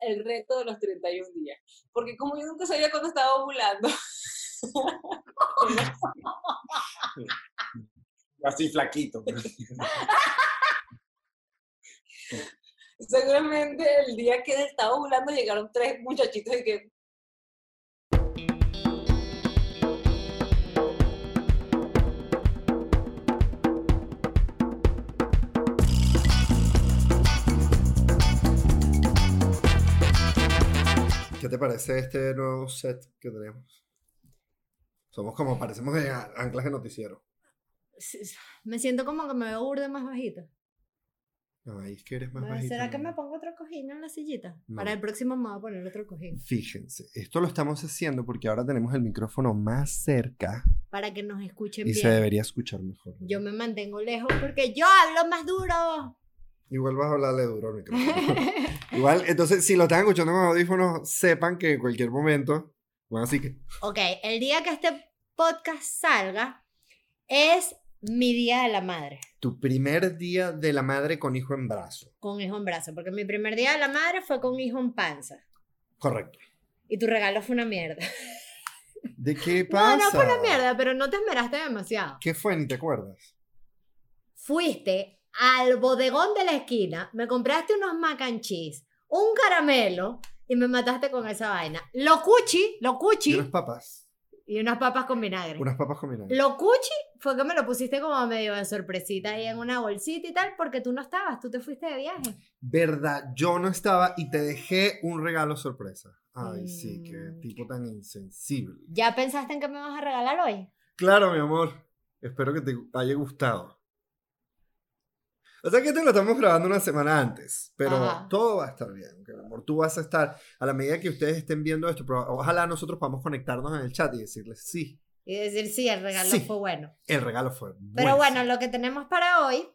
el reto de los 31 días. Porque como yo nunca sabía cuándo estaba ovulando. Así flaquito. Seguramente el día que estaba ovulando llegaron tres muchachitos y que ¿Qué te parece este nuevo set que tenemos? Somos como, parecemos de anclas de noticiero. Me siento como que me veo burde más bajita. Ay, es que eres más Bueno, bajita. ¿Será que ¿no? me pongo otro cojín en la sillita? No. Para el próximo me voy a poner otro cojín. Fíjense, esto lo estamos haciendo porque ahora tenemos el micrófono más cerca Para que nos escuchen y bien. se debería escuchar mejor. ¿no? Yo me mantengo lejos porque yo hablo más duro. Igual vas a hablarle duro al micrófono. Igual, entonces, si lo están escuchando con audífonos, sepan que en cualquier momento, bueno, así que, ok, el día que este podcast salga es mi día de la madre. tu primer día de la madre con hijo en brazo. Con hijo en brazo. Porque mi primer día de la madre fue con hijo en panza. Correcto. Y tu regalo fue una mierda. ¿De qué pasa? No, no fue una mierda, pero no te esmeraste demasiado. ¿Qué fue? Ni te acuerdas. Fuiste al bodegón de la esquina, me compraste unos mac and cheese, un caramelo y me mataste con esa vaina. Lo cuchi, lo Y cuchi unas papas. y unas papas con vinagre. Unas papas combinadas. Lo cuchi fue que me lo pusiste como medio de sorpresita ahí en una bolsita y tal, porque tú no estabas, tú te fuiste de viaje. Verdad, yo no estaba y te dejé un regalo sorpresa. Ay, sí, qué Mm. tipo tan insensible. ¿Ya pensaste en qué me vas a regalar hoy? Claro, mi amor. Espero que te haya gustado. O sea que esto lo estamos grabando una semana antes, pero Ajá. todo va a estar bien, mi amor. Tú vas a estar, a la medida que ustedes estén viendo esto, pero ojalá nosotros podamos conectarnos en el chat y decirles, sí, Y decir, sí, el regalo Sí. fue bueno. el regalo fue Pero buenísimo. bueno, lo que tenemos para hoy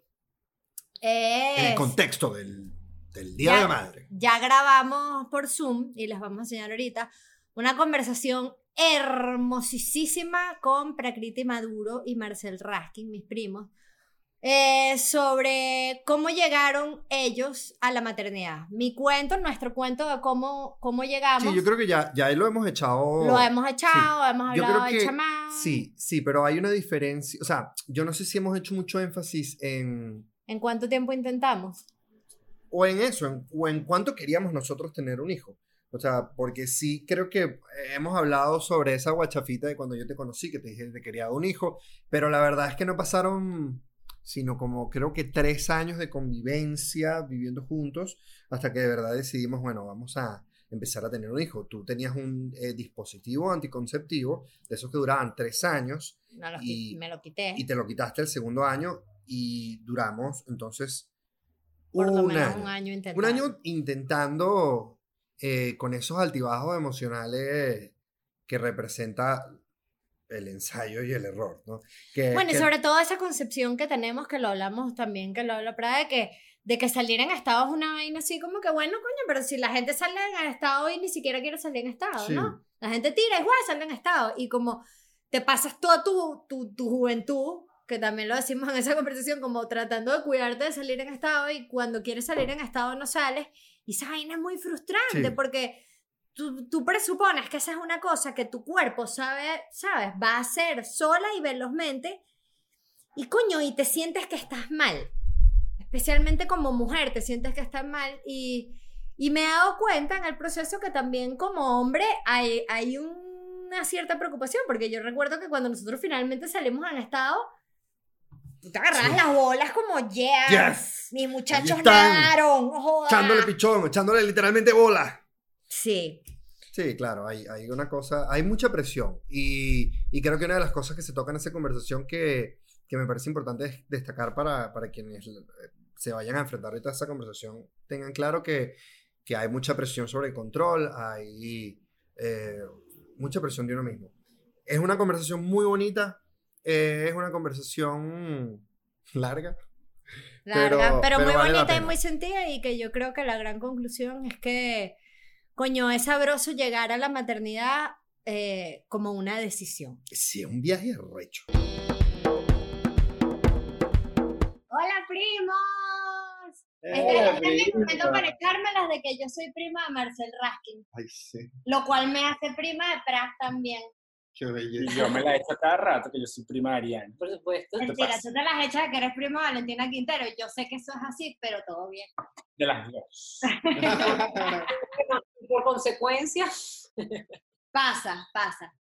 es... En el contexto del, del Día Ya- de la Madre. ya grabamos por Zoom y les vamos a enseñar ahorita una conversación hermosísima con Prakriti Maduro y Marcel Raskin, mis primos, eh, sobre cómo llegaron ellos a la maternidad. Mi cuento, nuestro cuento de cómo, cómo llegamos. Sí, yo creo que ya, ya lo hemos echado. lo hemos echado, hemos Yo hablado de chamán. sí, sí, pero hay una diferencia. O sea, yo no sé si hemos hecho mucho énfasis en. ¿En cuánto tiempo intentamos? O en eso, en- o en cuánto queríamos nosotros tener un hijo. O sea, porque sí creo que hemos hablado sobre esa guachafita de cuando yo te conocí, que te dije que te quería un hijo, pero la verdad es que no pasaron, sino como creo que tres años de convivencia viviendo juntos, hasta que de verdad decidimos, bueno, vamos a empezar a tener un hijo. Tú tenías un eh, dispositivo anticonceptivo, de esos que duraban tres años, No lo Y- me lo quité. y te lo quitaste el segundo año y duramos entonces por lo un menos año. un año intentando. Un año intentando eh, con esos altibajos emocionales que representa el ensayo y el error, ¿no? Que, Bueno, y sobre todo esa concepción que tenemos, que lo hablamos también, que lo habla Prada, de que, de que salir en estado es una vaina así como que, bueno, coño, pero si la gente sale en estado y ni siquiera quiere salir en estado, Sí. ¿no? La gente tira juega, sale en estado. Y como te pasas toda tu, tu, tu juventud, que también lo decimos en esa conversación, como tratando de cuidarte de salir en estado y cuando quieres salir en estado no sales. Y esa vaina es muy frustrante Sí. porque tú, tú presupones que esa es una cosa que tu cuerpo sabe, sabes, va a hacer sola y velozmente. Y coño, y te sientes que estás mal. Especialmente como mujer, te sientes que estás mal. Y, y me he dado cuenta en el proceso que también como hombre hay, hay una cierta preocupación, porque yo recuerdo que cuando nosotros finalmente salimos en estado, tú te agarrabas Sí. las bolas como, yeah, Yes. mis muchachos nadaron, joda". echándole pichón, echándole literalmente bola. Sí, Sí, claro, hay, hay una cosa, hay mucha presión y, y creo que una de las cosas que se toca en esa conversación que, que me parece importante es destacar para, para quienes eh, se vayan a enfrentar ahorita a esa conversación, tengan claro que, que hay mucha presión sobre el control, hay eh, mucha presión de uno mismo. Es una conversación muy bonita, eh, es una conversación larga. larga, Pero- pero, pero muy vale bonita y muy sentida y que yo creo que la gran conclusión es que, coño, es sabroso llegar a la maternidad eh, como una decisión. Sí, es un viaje recho. ¡Hola, primos! Este, Eh, este es mi momento para echármelas de que yo soy prima de Marcel Raskin, Ay, sí, lo cual me hace prima de Prat también. Qué Y belleza. yo me la he hecho cada rato, que yo soy primaria. Por supuesto. Mentira, tú te las echas de que eres prima de Valentina Quintero. Yo sé que eso es así, pero todo bien. De las dos. Por consecuencia, Pasa, pasa.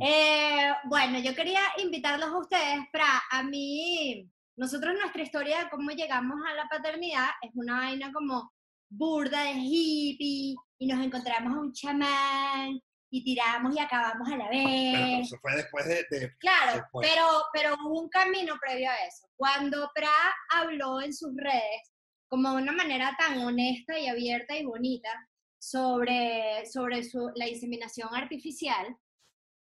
Eh, bueno, yo quería invitarlos a ustedes para a mí, nosotros nuestra historia de cómo llegamos a la paternidad es una vaina como burda de hippie y nos encontramos a un chamán y tiramos y acabamos a la Pero, pero vez. eso fue después de... de- Claro, después. pero, pero hubo un camino previo a eso. Cuando Pra habló en sus redes, como de una manera tan honesta y abierta y bonita, sobre, sobre su- la inseminación artificial,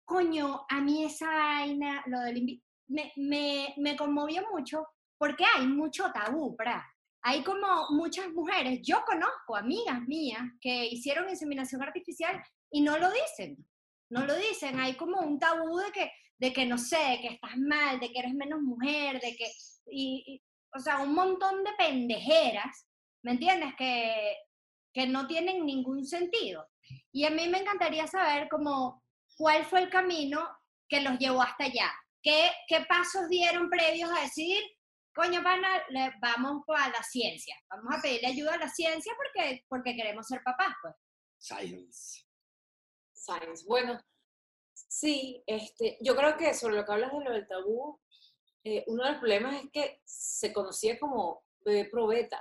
coño, a mí esa vaina, lo del me, me, me conmovió mucho porque hay mucho tabú, Pra. Hay como muchas mujeres, yo conozco amigas mías que hicieron inseminación artificial y no lo dicen no lo dicen, hay como un tabú de que, de que no sé, de que estás mal, de que eres menos mujer, de que, y, y, o sea, un montón de pendejeras, ¿me entiendes? Que, que no tienen ningún sentido. Y a mí me encantaría saber como cuál fue el camino que los llevó hasta allá. ¿Qué, qué pasos dieron previos a decir, coño, pana, le- vamos a la ciencia, vamos a pedirle ayuda a la ciencia porque, porque queremos ser papás, pues. Science. Science. Bueno, sí, este, yo creo que sobre lo que hablas de lo del tabú, eh, uno de los problemas es que se conocía como bebé probeta.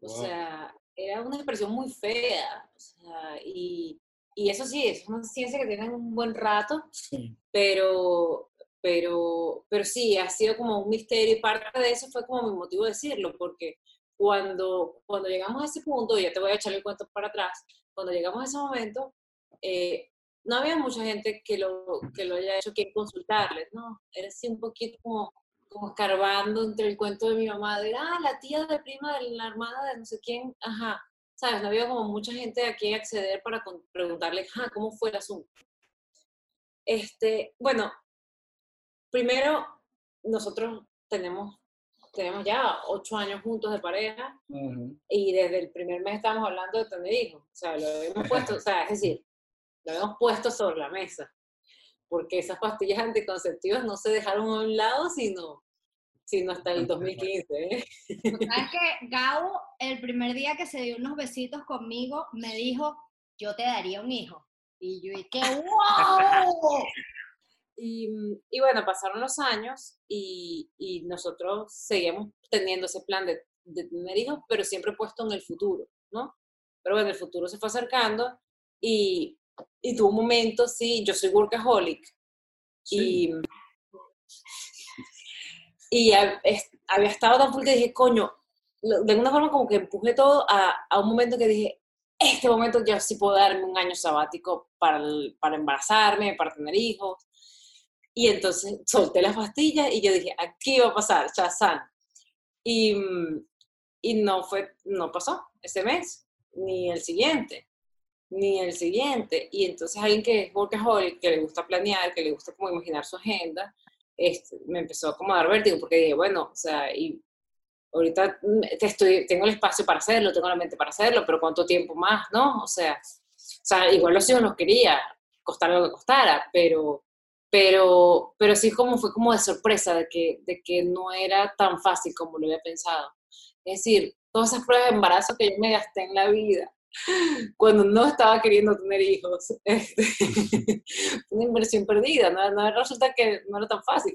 O Wow. sea, era una expresión muy fea. O sea, y, y eso sí, es una ciencia que tiene un buen rato, Sí. pero, pero, pero sí, ha sido como un misterio y parte de eso fue como mi motivo de decirlo, porque cuando, cuando llegamos a ese punto, ya te voy a echar el cuento para atrás, cuando llegamos a ese momento, eh, no había mucha gente que lo, que lo haya hecho que consultarles, ¿no? Era así un poquito como, como escarbando entre el cuento de mi mamá, de, ah, la tía de prima de la hermana de no sé quién, ajá, ¿sabes? No había como mucha gente a quien acceder para con- preguntarle, ah, ¿cómo fue el asunto? Este, bueno, primero, nosotros tenemos, tenemos ya ocho años juntos de pareja, Ujú. y desde el primer mes estamos hablando de tener hijos. O sea, lo habíamos puesto, o sea, es decir, lo habíamos puesto sobre la mesa. Porque esas pastillas anticonceptivas no se dejaron a un lado, sino, sino hasta el 2015. ¿eh? ¿Sabes que Gabo, el primer día que se dio unos besitos conmigo, me dijo, yo te daría un hijo? Y yo dije, ¡wow! Y, y bueno, pasaron los años y, y nosotros seguíamos teniendo ese plan de, de tener hijos, pero siempre puesto en el futuro, ¿no? Pero bueno, el futuro se fue acercando y, y tuvo un momento, sí, yo soy workaholic, Sí. Y, y había estado tan full que dije, coño, de alguna forma como que empujé todo a, a un momento que dije, este momento ya sí puedo darme un año sabático para, el- para embarazarme, para tener hijos. Y entonces solté las pastillas y yo dije, aquí va a pasar, Chazán. Y, y no fue, no pasó ese mes, ni el siguiente, ni el siguiente. Y entonces alguien que es workaholic, que le gusta planear, que le gusta como imaginar su agenda, este, me empezó como a dar vértigo, porque dije, bueno, o sea, y ahorita te estoy, tengo el espacio para hacerlo, tengo la mente para hacerlo, pero ¿cuánto tiempo más, no? O sea, o sea igual los hijos los quería, costara lo que costara, pero, pero, pero sí como fue como de sorpresa de que, de que no era tan fácil como lo había pensado. Es decir, todas esas pruebas de embarazo que yo me gasté en la vida, cuando no estaba queriendo tener hijos, este, una inversión perdida, no, no, resulta que no era tan fácil.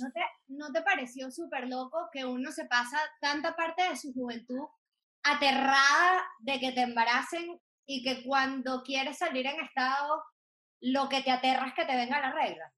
¿No te, ¿No te pareció súper loco que uno se pasa tanta parte de su juventud aterrada de que te embaracen y que cuando quieres salir en estado, lo que te aterra es que te venga la regla?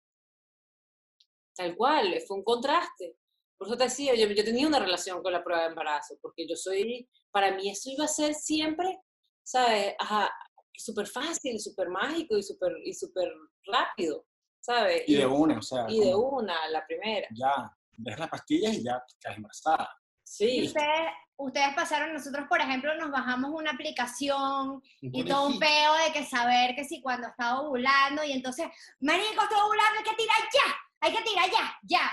Tal cual, fue un contraste. Por eso te decía, yo, yo tenía una relación con la prueba de embarazo, porque yo soy, para mí eso iba a ser siempre, ¿sabes? Ajá, súper fácil, súper mágico y súper y súper rápido, ¿sabes? Y de una, o sea, y de una, la primera. ya, ves las pastillas y ya quedas embarazada. Y Sí, ustedes, ustedes pasaron, nosotros por ejemplo nos bajamos una aplicación y todo un peo de que saber que si cuando estaba ovulando y entonces, marico, estoy ovulando, hay que tirar ya, hay que tirar ya, ya.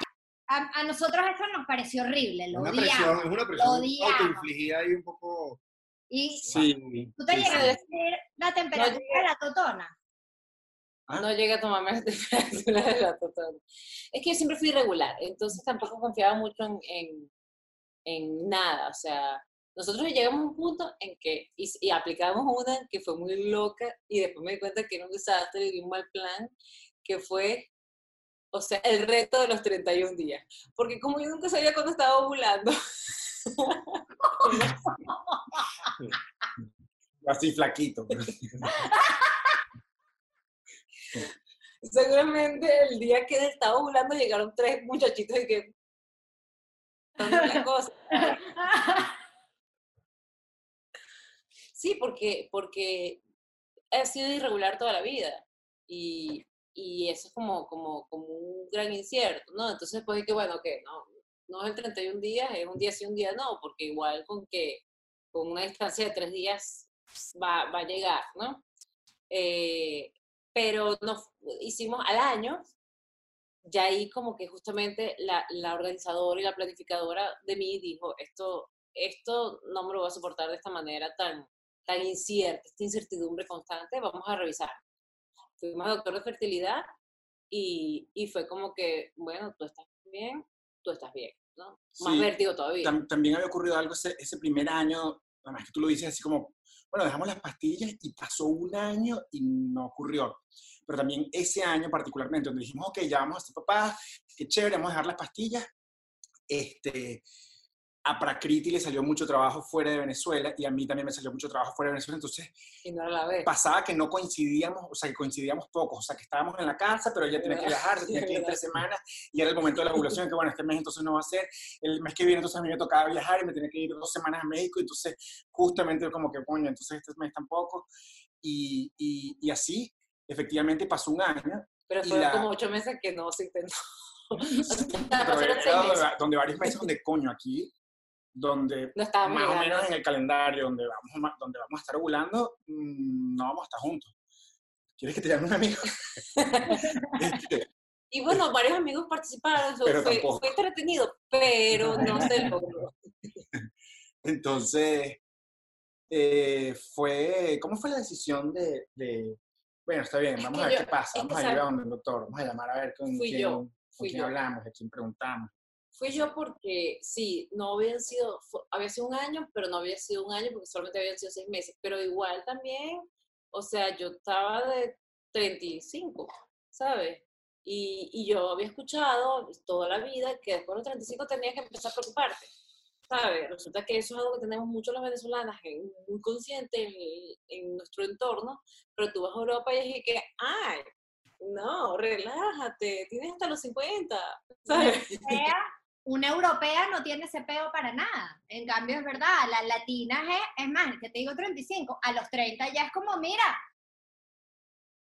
A, a nosotros eso nos pareció horrible, lo Una odiamos. presión, es una presión autoinfligida y un poco... Y Sí. tú te sí, llegas sí. a decir la temperatura llegué. de la totona. Ah. No llegué a tomarme la temperatura de la total. Es que yo siempre fui irregular, entonces tampoco confiaba mucho en, en, en nada. O sea, nosotros llegamos a un punto en que y, y aplicamos una que fue muy loca y después me di cuenta que era un desastre y un mal plan, que fue, o sea, el reto de los 31 días. Porque como yo nunca sabía cuándo estaba ovulando, Así flaquito. seguramente el día que estaba ovulando llegaron tres muchachitos y que... la cosa. Sí, porque, porque he sido irregular toda la vida y, y eso es como, como, como un gran incierto, ¿no? Entonces, pues que bueno, que no, no es el 31 días, es un día sí, un día no, porque igual con que con una distancia de tres días va, va a llegar, ¿no? Eh, pero nos hicimos al año, ya ahí como que justamente la, la organizadora y la planificadora de mí dijo, esto, esto no me lo voy a soportar de esta manera tan, tan incierta, esta incertidumbre constante, vamos a revisar. Fuimos a doctor de fertilidad y, y fue como que, bueno, tú estás bien, tú estás bien, ¿no? Más Sí, vértigo todavía. Tam- también había ocurrido algo ese, ese primer año, además que tú lo dices así como, bueno, dejamos las pastillas y pasó un año y no ocurrió. Pero también ese año particularmente, donde dijimos, ok, ya vamos a ser papás, qué chévere, vamos a dejar las pastillas. Este, a Prakriti le salió mucho trabajo fuera de Venezuela y a mí también me salió mucho trabajo fuera de Venezuela, entonces no pasaba que no coincidíamos, o sea, que coincidíamos pocos, o sea, que estábamos en la casa, pero ella tenía que viajar, tenía que ir tres semanas, y era el momento de la ovulación, que bueno, este mes entonces no va a ser, el mes que viene entonces a mí me tocaba viajar y me tenía que ir dos semanas a México, entonces justamente como que, coño, entonces este mes tampoco, y, y, y así, efectivamente pasó un año, Pero fueron la- como ocho meses que no se intentó. meses. donde varios meses donde, coño, aquí, donde No más o menos en el calendario donde vamos, donde vamos a estar ovulando, mm, no vamos a estar juntos. ¿Quieres que te llame un amigo? Este, Y bueno, varios amigos participaron, Pero fue, entretenido, pero no se logró. Entonces, eh, fue, ¿cómo fue la decisión de, de- bueno, está bien, Es vamos que a ver yo- qué pasa, vamos a ir a donde el doctor, vamos a llamar a ver con Fui quién, yo, con quién hablamos, a quién preguntamos. Fui yo porque, sí, no habían sido, había sido un año, pero no había sido un año porque solamente habían sido seis meses. Pero igual también, o sea, yo estaba de 35, ¿sabes? Y, y yo había escuchado toda la vida que después de los 35 tenías que empezar a preocuparte, ¿sabes? Resulta que eso es algo que tenemos muchos los venezolanas, en- muy consciente en, en nuestro entorno, pero tú vas a Europa y es que, ay, no, relájate, tienes hasta los 50, ¿sabes? Una europea no tiene ese peo para nada. En cambio, es verdad, las latinas es, es más, que te digo 35, a los 30 ya es como, mira,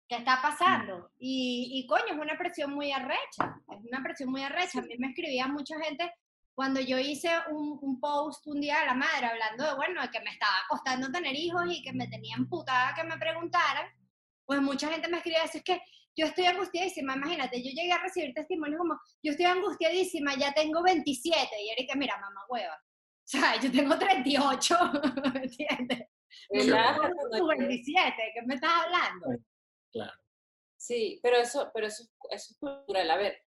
¿qué está pasando? Y, y coño, es una presión muy arrecha, es una presión muy arrecha. A mí me escribía mucha gente cuando yo hice un, un post un día a la madre hablando de, bueno, de que me estaba costando tener hijos y que me tenían putada que me preguntaran, pues mucha gente me escribía eso, es que yo estoy angustiadísima, imagínate, yo llegué a recibir testimonios como, yo estoy angustiadísima, ya tengo 27, y Erika, mira, mamá hueva, o sea, yo tengo 38, ¿me entiendes? No- 27, ¿qué me estás hablando? Sí, pero eso, pero eso, eso es cultural. A ver,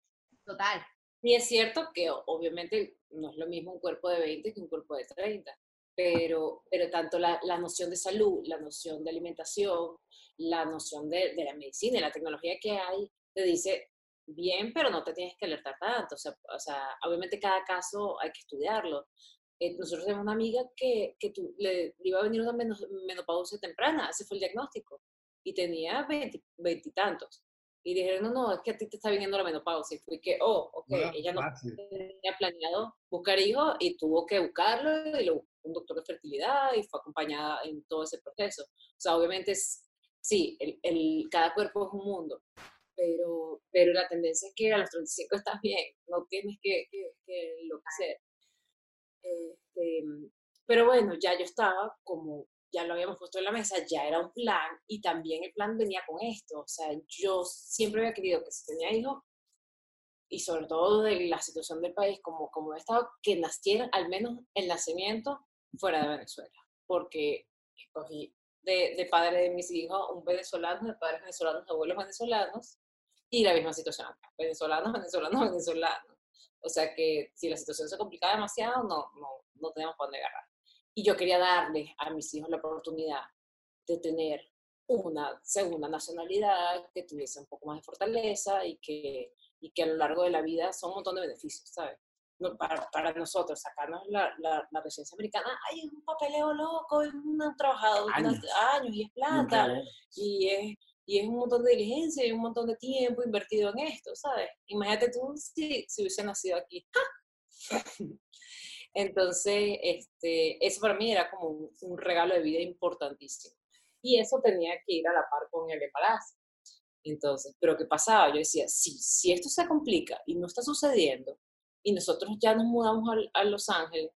Total. y es cierto que obviamente no es lo mismo un cuerpo de 20 que un cuerpo de 30, pero, pero tanto la, la noción de salud, la noción de alimentación, la noción de, de la medicina y la tecnología que hay, te dice, bien, pero no te tienes que alertar tanto. O sea, o sea obviamente cada caso hay que estudiarlo. Eh, nosotros tenemos una amiga que, que tu- le, le iba a venir una meno- menopausia temprana, ese fue el diagnóstico, y tenía veintitantos. Y dijeron, no, no, es que a ti te está viniendo la menopausia. Y fue que, oh, ok, No era ella no fácil. tenía planeado buscar hijos y tuvo que buscarlo y lo un doctor de fertilidad y fue acompañada en todo ese proceso. O sea, obviamente, es, sí, el, el- cada cuerpo es un mundo, pero, pero la tendencia es que a los 35 estás bien, no tienes que, que, que enloquecer. Este, pero bueno, ya yo estaba como, ya lo habíamos puesto en la mesa, ya era un plan y también el plan venía con esto. O sea, yo siempre había querido que si tenía hijos, y sobre todo de la situación del país como, como he estado, que naciera al menos el nacimiento fuera de Venezuela, porque escogí de, de padre de mis hijos un venezolano, de padres venezolanos, de abuelos venezolanos, y la misma situación acá, venezolanos, venezolanos, venezolanos. O sea que si la situación se complicaba demasiado, no, no, no teníamos por dónde agarrar. Y yo quería darle a mis hijos la oportunidad de tener una segunda nacionalidad que tuviese un poco más de fortaleza y que, y que a lo largo de la vida son un montón de beneficios, ¿sabes? No, para, para, nosotros, sacarnos la, la, la, residencia americana, hay un papeleo loco, es un trabajador Años. años y es plata, y es, y es un montón de diligencia y un montón de tiempo invertido en esto, ¿sabes? Imagínate tú si, si hubiese nacido aquí. Entonces, este, eso para mí era como un, un, regalo de vida importantísimo. Y eso tenía que ir a la par con el embarazo. Entonces, ¿pero qué pasaba? Yo decía, si, si esto se complica y no está sucediendo, y nosotros ya nos mudamos a, a Los Ángeles,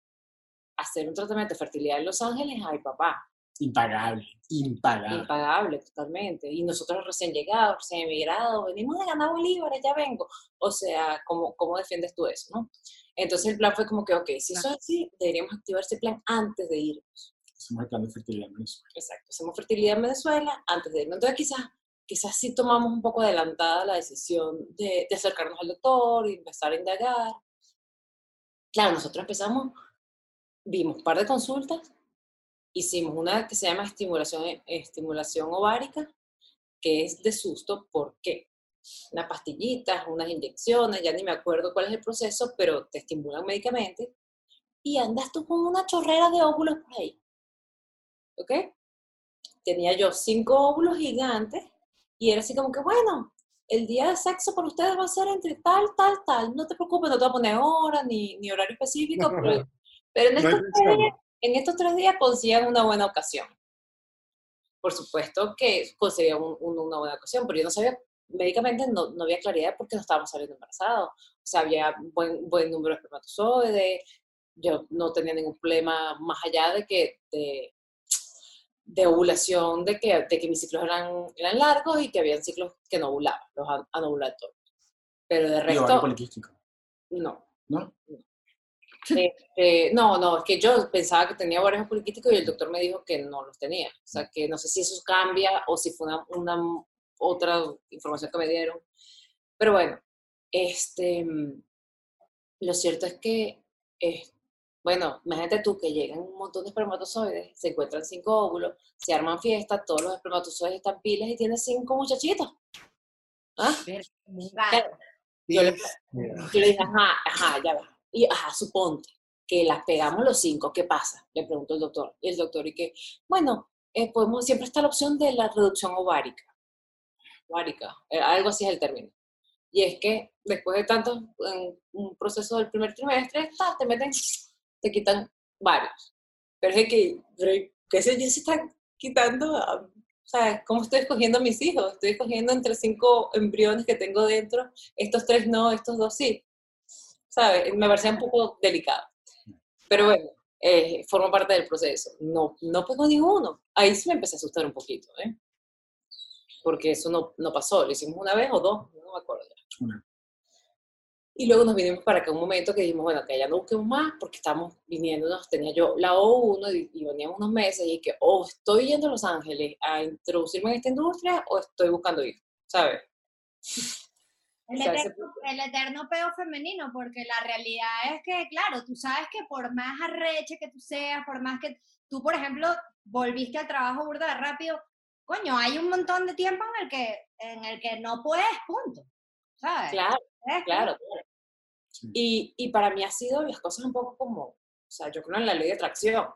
a hacer un tratamiento de fertilidad en Los Ángeles, ay papá, Impagable, impagable. Impagable, totalmente. Y nosotros recién llegados, recién emigrados, venimos de ganar bolívares, ya vengo. O sea, ¿cómo, ¿cómo defiendes tú eso, no? Entonces el plan fue como que, ok, si eso es así, deberíamos activar ese plan antes de irnos. Hacemos el plan de fertilidad en Venezuela. Exacto, hacemos fertilidad en Venezuela antes de irnos. Entonces quizás, quizás sí tomamos un poco adelantada la decisión de, de acercarnos al doctor y empezar a indagar. Claro, nosotros empezamos, vimos un par de consultas, hicimos una que se llama estimulación, estimulación ovárica, que es de susto, ¿por qué? Unas pastillitas, unas inyecciones, ya ni me acuerdo cuál es el proceso, pero te estimulan médicamente y andas tú con una chorrera de óvulos por ahí. ¿Ok? Tenía yo cinco óvulos gigantes y era así como que, bueno, el día de sexo para ustedes va a ser entre tal, tal, tal. No te preocupes, no te voy a poner hora ni, ni horario específico, pero, pero en estos no días en estos tres días consigan una buena ocasión. Por supuesto que conseguían un, un, una buena ocasión, pero yo no sabía, médicamente no, no había claridad porque no estábamos saliendo embarazados. O sea, había buen, buen número de espermatozoides, yo no tenía ningún problema más allá de que de, de ovulación, de que, de que mis ciclos eran, eran largos y que habían ciclos que no ovulaban, los anovulatorios. Pero de resto... No. ¿No? Este, no, no, es que yo pensaba que tenía ovarios poliquísticos y el doctor me dijo que no los tenía. O sea, que no sé si eso cambia o si fue una, una otra información que me dieron. Pero bueno, este, lo cierto es que, eh, bueno, imagínate tú que llegan un montón de espermatozoides, se encuentran cinco óvulos, se arman fiestas, todos los espermatozoides están pilas y tienes cinco muchachitos. ¿Ah? Claro. Yo, le, yo le dije, ajá, ajá, ya va y, ajá, suponte que las pegamos los cinco, ¿qué pasa? Le preguntó el doctor. Y el doctor, y que, bueno, eh, podemos, siempre está la opción de la reducción ovárica. Ovárica, algo así es el término. Y es que después de tanto, en un proceso del primer trimestre, ta, te meten, te quitan varios. Pero es que, ¿qué sé yo? Se están quitando, o sea, ¿cómo estoy escogiendo a mis hijos? Estoy escogiendo entre cinco embriones que tengo dentro, estos tres no, estos dos sí. ¿sabes? Me parecía un poco delicado. Pero bueno, eh, forma parte del proceso. No, no pegó ninguno. Ahí sí me empecé a asustar un poquito, ¿eh? Porque eso no, no pasó. Lo hicimos una vez o dos, no me acuerdo. Una. Y luego nos vinimos para acá un momento que dijimos, bueno, que ya no busquemos más porque estamos viniéndonos, tenía yo la O1 y, y veníamos unos meses y que o estoy yendo a Los Ángeles a introducirme en esta industria o estoy buscando ir, ¿sabes? El, eterno, el eterno peo femenino, porque la realidad es que, claro, tú sabes que por más arreche que tú seas, por más que tú, por ejemplo, volviste al trabajo burda rápido, coño, hay un montón de tiempo en el que, en el que no puedes, punto. ¿Sabes? Claro, Es claro. claro. Y, y para mí ha sido las cosas un poco como, o sea, yo creo en la ley de atracción.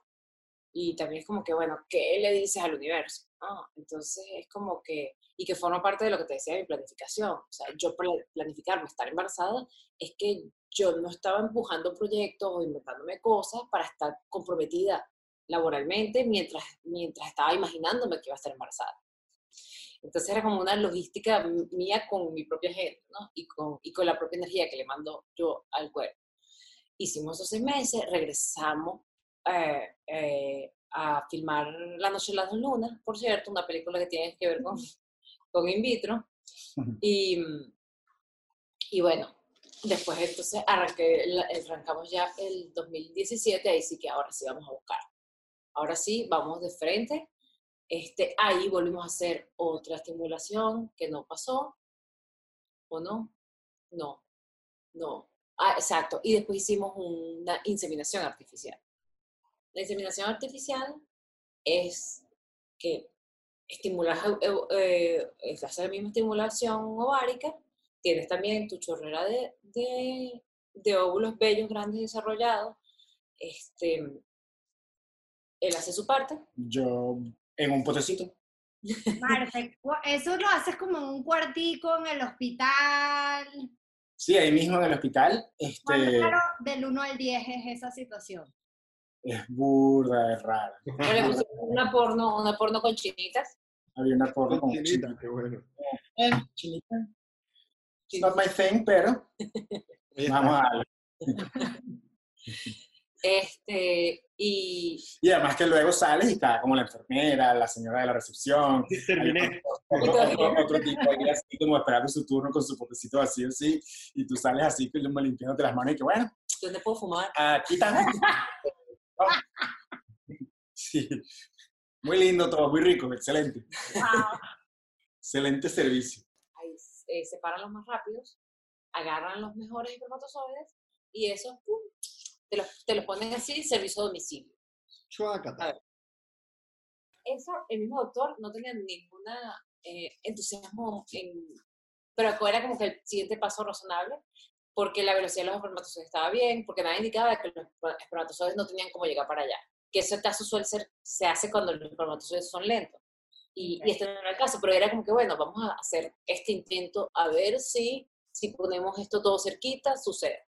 Y también es como que, bueno, ¿qué le dices al universo? ¿no? Entonces es como que, y que forma parte de lo que te decía de mi planificación. O sea, yo pla- planificarme estar embarazada es que yo no estaba empujando proyectos o inventándome cosas para estar comprometida laboralmente mientras, mientras estaba imaginándome que iba a estar embarazada. Entonces era como una logística mía con mi propia gente, ¿no? Y con, y con la propia energía que le mando yo al cuerpo. Hicimos esos seis meses, regresamos eh, eh, a filmar La Noche de las Dos Lunas, por cierto, una película que tiene que ver con, con in vitro. Y, y bueno, después entonces arranqué, arrancamos ya el 2017, ahí sí que ahora sí vamos a buscar. Ahora sí, vamos de frente. Este, ahí volvimos a hacer otra estimulación que no pasó. ¿O no? No, no. Ah, exacto. Y después hicimos una inseminación artificial. La inseminación artificial es que estimulas, eh, eh, la misma estimulación ovárica, tienes también tu chorrera de, de, de óvulos bellos, grandes, desarrollados. Este, él hace su parte. Yo en un potecito. Cu- eso lo haces como en un cuartico en el hospital. Sí, ahí mismo en el hospital. ¿Cuánto Este, claro, del 1 al 10 es esa situación? es burda, es rara. Una porno, una porno con chinitas. Había una porno con Chinita, qué bueno. Eh, chinita. It's not my thing, pero vamos a darle. Este, y Y además que luego sales y está como la enfermera, la señora de la recepción. Sí, terminé. Otro, otro- otro tipo ahí así como esperando su turno con su potecito vacío así. Y tú sales así como limpiándote las manos y que bueno, ¿dónde puedo fumar? aquí está. Sí. Muy lindo todo, muy rico, excelente. Excelente servicio. Ahí eh, separan los más rápidos, agarran los mejores espermatozoides y esos pum, te, los, te los ponen así, servicio a domicilio. Chuacata. Eso, el mismo doctor no tenía ninguna eh, entusiasmo, en, pero era como que el siguiente paso razonable, porque la velocidad de los espermatozoides estaba bien, porque nada indicaba que los espermatozoides no tenían cómo llegar para allá. Que ese caso suele ser, se hace cuando los espermatozoides son lentos. Y, y este no era el caso, pero era como que, bueno, vamos a hacer este intento a ver si, si ponemos esto todo cerquita, sucede.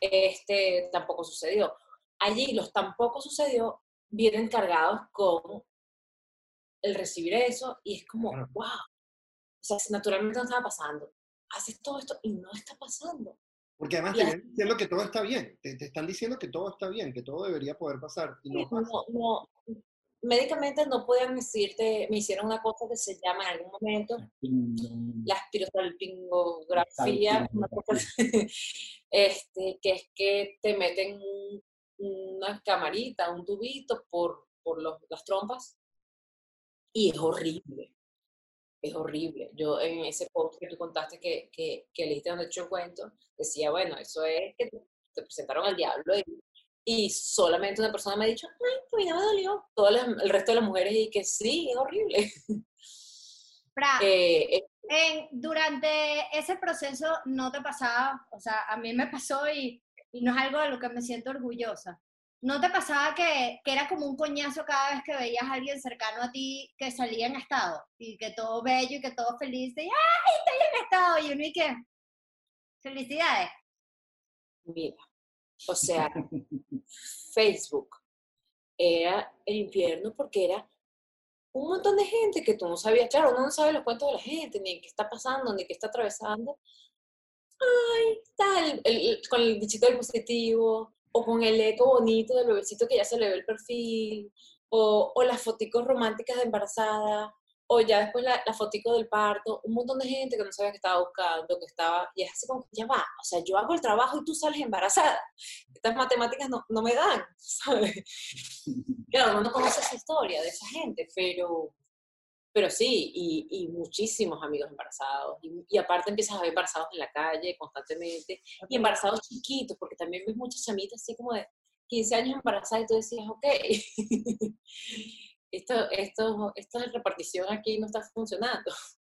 Este tampoco sucedió. Allí los tampoco sucedió vienen cargados con el recibir eso y es como, wow. O sea, naturalmente no estaba pasando. Haces todo esto y no está pasando. Porque además te vienen diciendo que todo está bien. Te, te están diciendo que todo está bien, que todo debería poder pasar. Y no. No, no, médicamente no podían decirte, me hicieron una cosa que se llama en algún momento la espirosalpingografía, este, que es que te meten un- una camarita, un tubito por, por los- las trompas y es horrible. Es horrible. Yo en ese post que tú contaste que, que, que leíste donde el cuento, decía, bueno, eso es que te, te presentaron al diablo y, y solamente una persona me ha dicho, ay, pues no me dolió. Todo el resto de las mujeres y que sí, es horrible. Eh, eh, en- durante ese proceso no te pasaba, o sea, a mí me pasó y, y no es algo de lo que me siento orgullosa. ¿No te pasaba que, que era como un coñazo cada vez que veías a alguien cercano a ti que salía en estado y que todo bello y que todo feliz de ¡ay, estoy en estado! Y uno y que, felicidades. Mira, o sea, Facebook era el infierno porque era un montón de gente que tú no sabías, claro, uno no sabe los cuentos de la gente, ni qué está pasando, ni qué está atravesando. Ay, está el- con el bichito del positivo, o con el eco bonito del bebecito que ya se le ve el perfil, o, o las foticos románticas de embarazada, o ya después la, la fotico del parto, un montón de gente que no sabía que estaba buscando, que estaba, y es así como que ya va, o sea, yo hago el trabajo y tú sales embarazada. Estas matemáticas no, no me dan, ¿sabes? Claro, uno no conoce esa historia de esa gente, pero, pero sí, y, y muchísimos amigos embarazados, y, y aparte empiezas a ver embarazados en la calle constantemente, y embarazados chiquitos, porque también ves muchas chamitas así como de 15 años embarazadas y tú decías, ok, esto, esto, esta repartición aquí no está funcionando.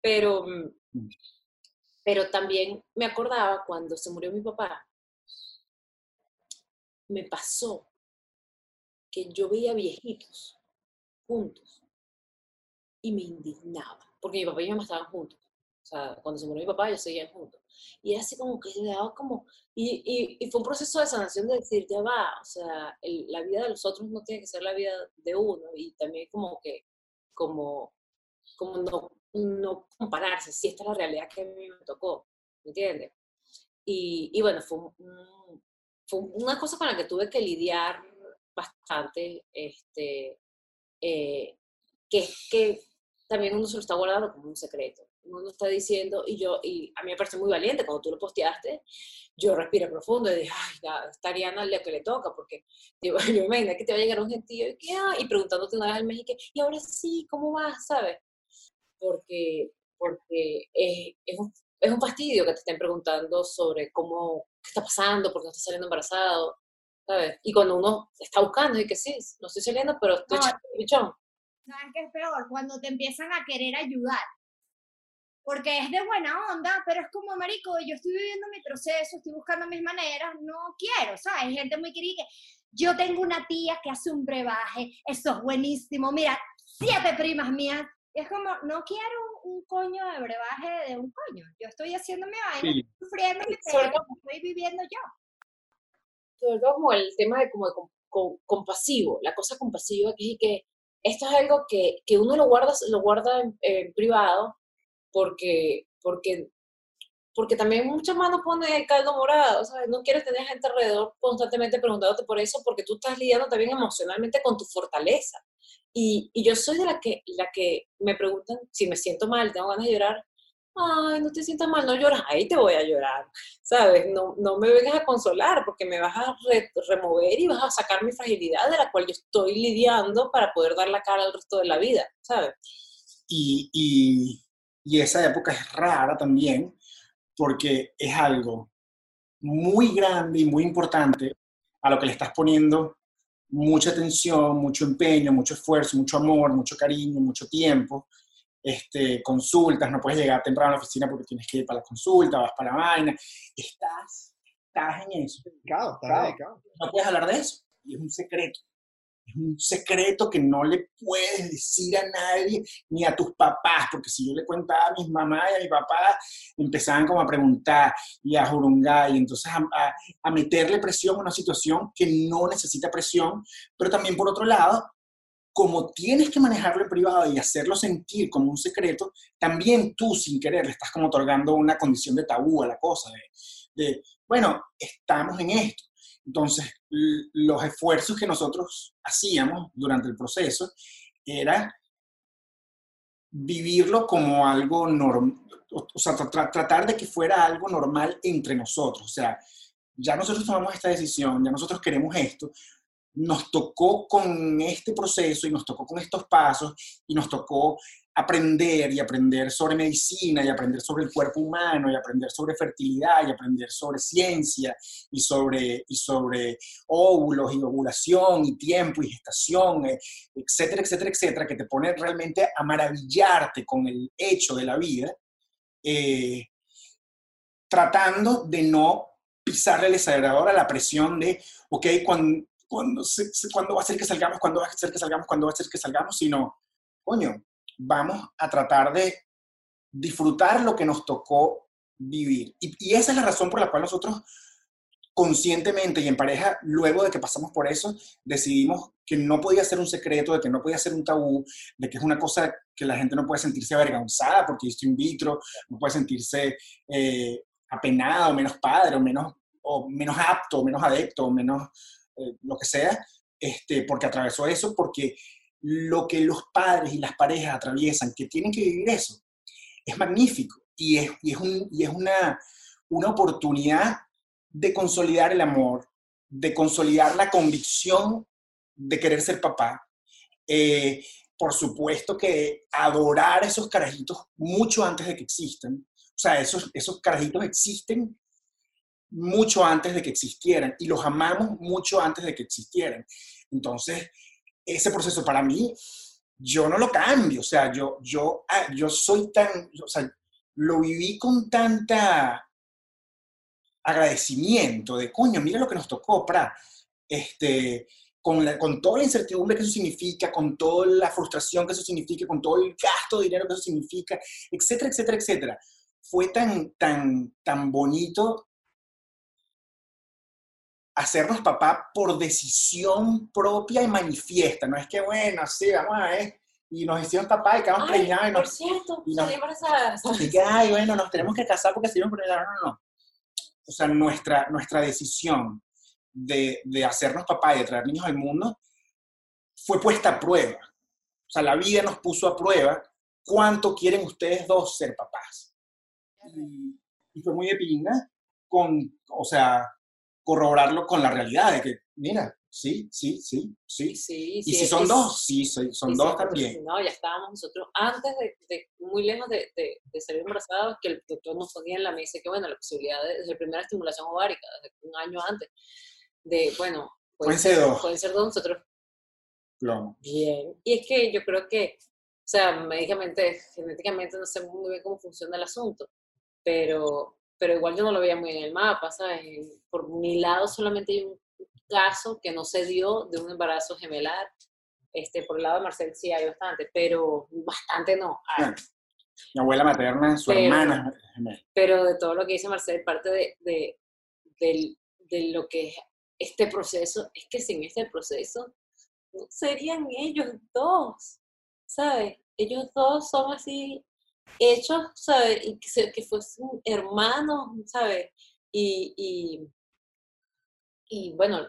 Pero, mm, pero también me acordaba cuando se murió mi papá, me pasó que yo veía viejitos juntos y me indignaba, porque mi papá y mi mamá estaban juntos. O sea, cuando se murió mi papá, ellos seguían juntos. Y así como que le daba como... Y, y, fue un proceso de sanación de decir, ya va, o sea, la vida de los otros no tiene que ser la vida de uno. Y también como que, como, como no, no compararse, si esta es la realidad que a mí me tocó, ¿me entiendes? Y, y bueno, fue, fue una cosa con la que tuve que lidiar bastante, este, eh, que es que también uno se lo está guardando como un secreto. Uno no está diciendo, y yo, y a mí me parece muy valiente cuando tú lo posteaste, yo respiro profundo y dije, ay, ya, está Ariana lo que le toca, porque yo, yo me imagino que te va a llegar un gentío y, que, ah, y preguntándote una vez al México, y ahora sí, ¿cómo vas? ¿Sabes? Porque, porque es, es, un, es un fastidio que te estén preguntando sobre cómo, qué está pasando, por qué no estás saliendo embarazado, ¿sabes? Y cuando uno está buscando y que sí, no estoy saliendo, pero estoy No, echando el bichón. ¿Sabes qué es peor? Cuando te empiezan a querer ayudar. Porque es de buena onda, pero es como, marico, yo estoy viviendo mi proceso, estoy buscando mis maneras, no quiero, ¿sabes? Hay gente muy querida que yo tengo una tía que hace un brebaje, eso es buenísimo, mira, siete primas mías. Y es como, no quiero un, un coño de brebaje de un coño. Yo estoy haciendo mi vaina, Sí. sufriendo mi pelo, estoy viviendo yo. sobre todo como el tema de como de com- com- compasivo, la cosa compasiva que es que esto es algo que, que uno lo guarda, lo guarda en, en privado porque, porque, porque también muchas manos ponen el caldo morado, ¿sabes? No quieres tener gente alrededor constantemente preguntándote por eso porque tú estás lidiando también emocionalmente con tu fortaleza. Y, y yo soy de la que, la que me preguntan si me siento mal, tengo ganas de llorar. Ay, no te sientas mal, no lloras, ahí te voy a llorar. ¿sabes? No, no me vengas a consolar porque me vas a re- remover y vas a sacar mi fragilidad de la cual yo estoy lidiando para poder dar la cara al resto de la vida, ¿sabes? Y, y, y esa época es rara también porque es algo muy grande y muy importante a lo que le estás poniendo mucha atención, mucho empeño, mucho esfuerzo, mucho amor, mucho cariño, mucho tiempo. Este, consultas, no puedes llegar temprano a la oficina porque tienes que ir para la consulta, vas para la vaina. Estás, estás en eso. Claro. dedicado. No puedes hablar de eso. Y es un secreto. Es un secreto que no le puedes decir a nadie, ni a tus papás, porque si yo le contaba a mis mamás y a mi papá, empezaban como a preguntar y a jurungar, y entonces a, meterle presión a una situación que no necesita presión, pero también por otro lado, como tienes que manejarlo en privado y hacerlo sentir como un secreto, también tú sin querer le estás como otorgando una condición de tabú a la cosa, de bueno, estamos en esto. Entonces, los esfuerzos que nosotros hacíamos durante el proceso era vivirlo como algo normal, o, sea, tra- tratar de que fuera algo normal entre nosotros. O sea, ya nosotros tomamos esta decisión, ya nosotros queremos esto, nos tocó con este proceso y nos tocó con estos pasos y nos tocó aprender y aprender sobre medicina y aprender sobre el cuerpo humano y aprender sobre fertilidad y aprender sobre ciencia y sobre, y sobre óvulos y ovulación y tiempo y gestación, eh, etcétera, etcétera, etcétera, que te pone realmente a maravillarte con el hecho de la vida, eh, tratando de no pisarle el acelerador a la presión de, ok, cuando, cuando, ¿cuándo va a ser que salgamos? ¿Cuándo va a ser que salgamos? ¿Cuándo va a ser que salgamos? Sino, coño, vamos a tratar de disfrutar lo que nos tocó vivir. Y, esa es la razón por la cual nosotros conscientemente y en pareja, luego de que pasamos por eso, decidimos que no podía ser un secreto, de que no podía ser un tabú, de que es una cosa que la gente no puede sentirse avergonzada porque esto in vitro, no puede sentirse eh, apenado, menos padre, o menos, o menos apto, menos adepto, menos eh, lo que sea, este, porque atravesó eso, porque lo que los padres y las parejas atraviesan, que tienen que vivir eso, es magnífico y es, y es, un- y es una, una oportunidad de consolidar el amor, de consolidar la convicción de querer ser papá. Eh, por supuesto que adorar esos carajitos mucho antes de que existan. O sea, esos, esos carajitos existen mucho antes de que existieran y los amamos mucho antes de que existieran. Entonces, ese proceso para mí, yo no lo cambio. O sea, yo, yo, ah, yo soy tan, o sea, lo viví con tanta agradecimiento de, coño, mira lo que nos tocó, pra. Este, con, la- con toda la incertidumbre que eso significa, con toda la frustración que eso significa, con todo el gasto de dinero que eso significa, etcétera, etcétera, etcétera. Fue tan, tan, tan bonito hacernos papá por decisión propia y manifiesta. No es que, bueno, sí, vamos a ver, y nos hicimos papá y quedamos preñados y por nos, cierto, y no- salí embarazada. ¿sabes? y que, ay, bueno, nos tenemos que casar porque seguimos preñados. No, no, no. O sea, nuestra, nuestra decisión de, de hacernos papá y de traer niños al mundo fue puesta a prueba. O sea, la vida nos puso a prueba cuánto quieren ustedes dos ser papás. Y, y fue muy de pinga con, o sea, corroborarlo con la realidad de que, mira, sí, sí, sí, sí. Sí, Y sí, si son dos, sí, son, son dos sí, porque también. No, ya estábamos nosotros antes de, de- muy lejos de, de, de salir embarazados, que el doctor nos ponía en la mesa que, bueno, la posibilidad de, de primera estimulación ovárica, un año antes, de, bueno, Pueden ser dos. Pueden ser dos, nosotros, Plomo. bien. Y es que yo creo que, o sea, médicamente, genéticamente, no sé muy bien cómo funciona el asunto, pero, pero igual yo no lo veía muy en el mapa, ¿sabes? Por mi lado solamente hay un caso que no se dio de un embarazo gemelar. Este, por el lado de Marcel sí hay bastante, pero bastante no. hay. Bueno, Mi abuela materna, su Pero- hermana gemela. Pero de todo lo que dice Marcel, parte de, de, del- de lo que es este proceso, es que sin este proceso serían ellos dos, ¿sabes? Ellos dos son así hechos, ¿sabes? Y que, que fuesen hermanos, ¿sabes? Y, y, y bueno,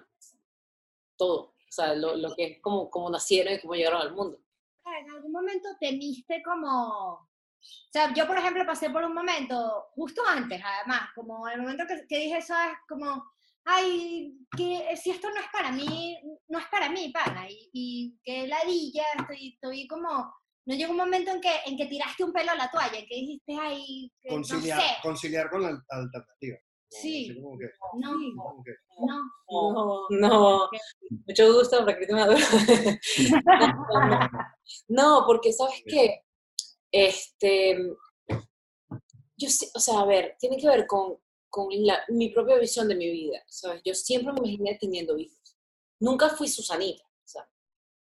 todo, o sea, lo, lo que es como, como nacieron y cómo llegaron al mundo. en algún momento temiste como... O sea, yo por ejemplo pasé por un momento, justo antes además, como el momento que, que dije eso es como, ay, que si esto no es para mí, no es para mí, pana, y, y que ladilla, estoy, estoy como... No llegó un momento en que, en que tiraste un pelo a la toalla, en que dijiste, ay, que Conciliar, no sé, conciliar con la al- alternativa. Sí. como que- no, que- no. No, no, mucho gusto, Raquel Maduro. no, no. No, porque sabes qué, este, yo sé, o sea, a ver, tiene que ver con, con la- mi propia visión de mi vida, ¿sabes? Yo siempre me imaginé teniendo hijos. Nunca fui Susanita, o sea,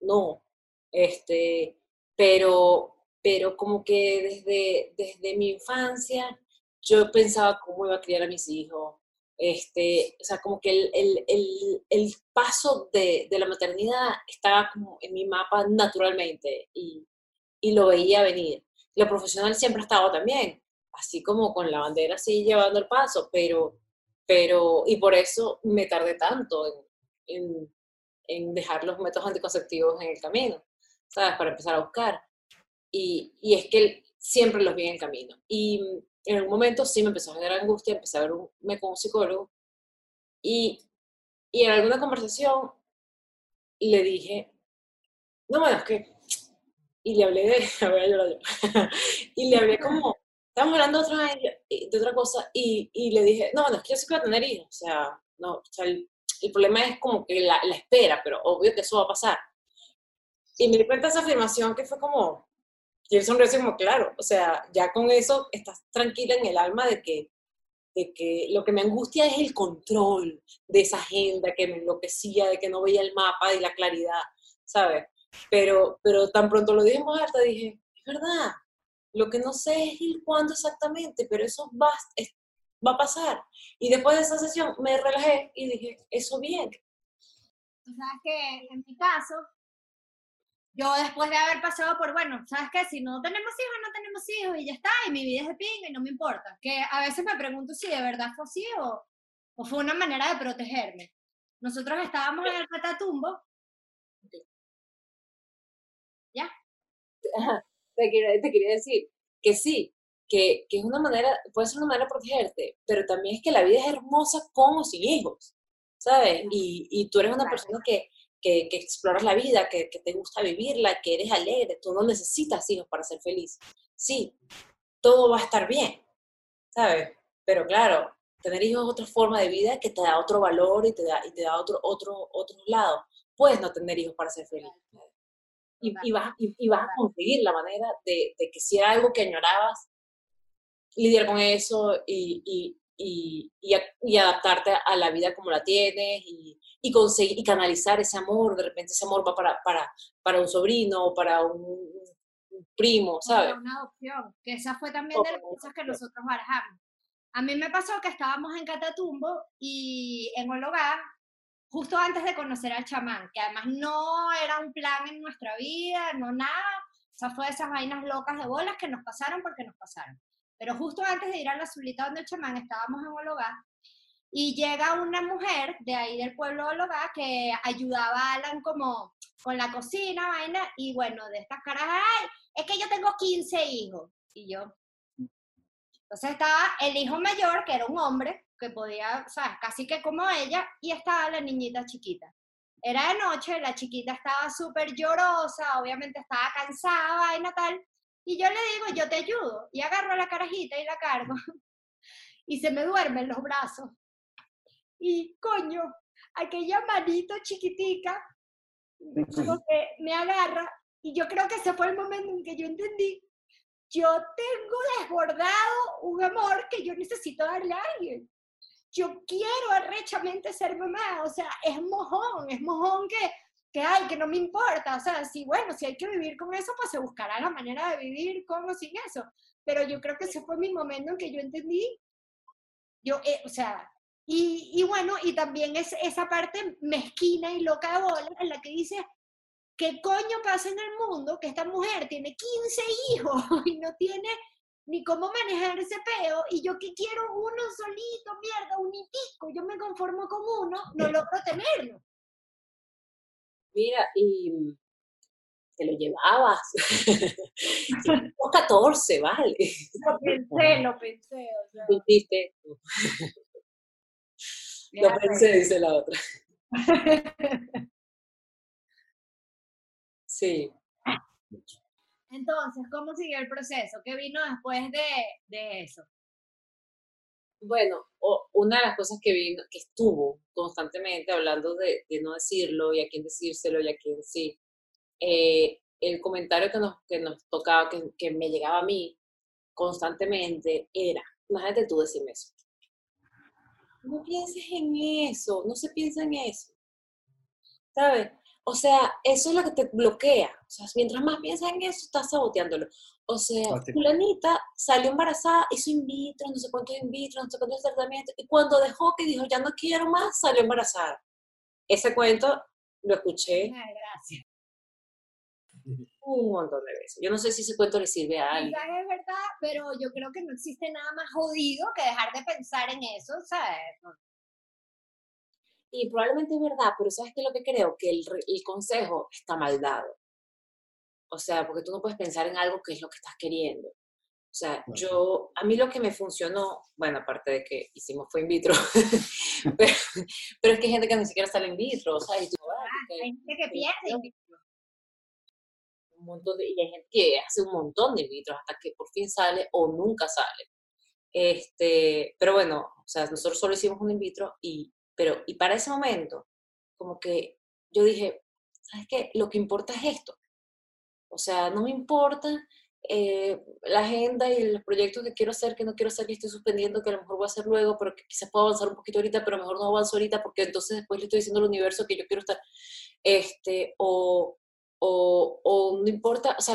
no, este, pero, pero como que desde, desde mi infancia yo pensaba cómo iba a criar a mis hijos, este, o sea, como que el, el, el, el paso de, de la maternidad estaba como en mi mapa naturalmente y, y lo veía venir. Lo profesional siempre ha estado también, así como con la bandera así llevando el paso, pero, pero, y por eso me tardé tanto en, en, en dejar los métodos anticonceptivos en el camino, ¿sabes? Para empezar a buscar. Y, y es que siempre los vi en el camino. Y en algún momento sí me empezó a generar angustia, empecé a verme con un psicólogo y, y en alguna conversación le dije, no, bueno, es que, y le hablé de, a ver, llorar yo. y le hablé como, estábamos hablando de otra, de otra cosa y, y le dije, no, bueno, es que yo sí quiero tener hijos, o sea, no, o sea, el, el problema es como que la, la espera, pero obvio que eso va a pasar. Y me di cuenta de esa afirmación que fue como, y él sonrió como, claro, o sea, ya con eso estás tranquila en el alma de que, de que lo que me angustia es el control de esa agenda que me enloquecía, de que no veía el mapa y la claridad, ¿sabes? Pero, pero tan pronto lo dije en voz alta, dije, es verdad, lo que no sé es el cuándo exactamente, pero eso va, es- va a pasar. Y después de esa sesión me relajé y dije, eso bien. Tú sabes que en mi caso, yo después de haber pasado por, bueno, ¿sabes qué? Si no tenemos hijos, no tenemos hijos y ya está, y mi vida es de pinga y no me importa. Que a veces me pregunto si de verdad fue así o, o fue una manera de protegerme. Nosotros estábamos en el Catatumbo, te quería, te quería decir que sí, que, que es una manera, puede ser una manera de protegerte, pero también es que la vida es hermosa con o sin hijos, ¿sabes? Y, y tú eres una persona que, que, que exploras la vida, que, que te gusta vivirla, que eres alegre, tú no necesitas hijos para ser feliz. Sí, todo va a estar bien, ¿sabes? Pero claro, tener hijos es otra forma de vida que te da otro valor y te da, y te da otro, otro, otro lado. Puedes no tener hijos para ser feliz. Y, y vas, y, y vas a conseguir la manera de, de que si era algo que añorabas, lidiar con eso y, y, y, y, a- y adaptarte a la vida como la tienes y, y conseguir y canalizar ese amor. De repente ese amor va para, para, para un sobrino o para un, un primo, ¿sabes? Para una adopción, que esa fue también de las cosas que nosotros barajamos. A mí me pasó que estábamos en Catatumbo y en un lugar justo antes de conocer al chamán, que además no era un plan en nuestra vida, no nada, o sea, fue de esas vainas locas de bolas que nos pasaron porque nos pasaron. Pero justo antes de ir a la azulita donde el chamán, estábamos en lugar y llega una mujer de ahí del pueblo de que ayudaba a Alan como con la cocina, vaina, y bueno, de estas caras, ay, es que yo tengo 15 hijos. Y yo. Entonces estaba el hijo mayor, que era un hombre, que podía, ¿sabes? Casi que como ella, y estaba la niñita chiquita. Era de noche, la chiquita estaba súper llorosa, obviamente estaba cansada, y tal. Y yo le digo, yo te ayudo. Y agarro la carajita y la cargo. Y se me duerme en los brazos. Y coño, aquella manito chiquitica como que me agarra. Y yo creo que ese fue el momento en que yo entendí. Yo tengo desbordado un amor que yo necesito darle a alguien yo quiero arrechamente ser mamá, o sea, es mojón, es mojón que, que hay, que no me importa, o sea, si bueno, si hay que vivir con eso, pues se buscará la manera de vivir con o sin eso, pero yo creo que ese fue mi momento en que yo entendí, yo, eh, o sea, y, y, bueno, y también es esa parte mezquina y loca de bola en la que dice, ¿qué coño pasa en el mundo que esta mujer tiene 15 hijos y no tiene ni cómo manejar ese peo, y yo que quiero uno solito, mierda, un hitico, yo me conformo con uno, no logro tenerlo. Mira, y te lo llevabas. Los 14, vale. Lo pensé, lo pensé. O sea. Lo pensé, dice la otra. sí. Entonces, ¿cómo siguió el proceso? ¿Qué vino después de, de eso? Bueno, una de las cosas que vino, que estuvo constantemente hablando de, no decirlo y a quién decírselo y a quién sí, eh, el comentario que nos, que nos tocaba, que, que me llegaba a mí constantemente era, imagínate tú decirme eso. No pienses en eso, no se piensa en eso. ¿Sabes? O sea, eso es lo que te bloquea. O sea, mientras más piensas en eso, estás saboteándolo. O sea, fulanita salió embarazada, hizo in vitro, no sé cuánto in vitro, no sé cuánto tratamiento, y cuando dejó que dijo, ya no quiero más, salió embarazada. Ese cuento lo escuché. Ay, gracias. Un montón de veces. Yo no sé si ese cuento le sirve a alguien. Quizás es verdad, pero yo creo que no existe nada más jodido que dejar de pensar en eso, ¿sabes? Y probablemente es verdad, pero ¿sabes qué es lo que creo? Que el, el consejo está mal dado. O sea, porque tú no puedes pensar en algo que es lo que estás queriendo. O sea, yo, a mí lo que me funcionó, bueno, aparte de que hicimos fue in vitro, pero, pero, es que hay gente que ni siquiera sale in vitro, o sea, y tú, ah, hay gente que pierde in vitro. Un montón de, y hay gente que hace un montón de in vitro hasta que por fin sale o nunca sale. Este, pero bueno, o sea, nosotros solo hicimos un in vitro y pero, y para ese momento, como que yo dije, ¿sabes qué? Lo que importa es esto. O sea, no me importa eh, la agenda y los proyectos que quiero hacer, que no quiero hacer, que estoy suspendiendo, que a lo mejor voy a hacer luego, pero que quizás puedo avanzar un poquito ahorita, pero mejor no avanzo ahorita porque entonces después le estoy diciendo al universo que yo quiero estar, este, o, o, no importa, o sea,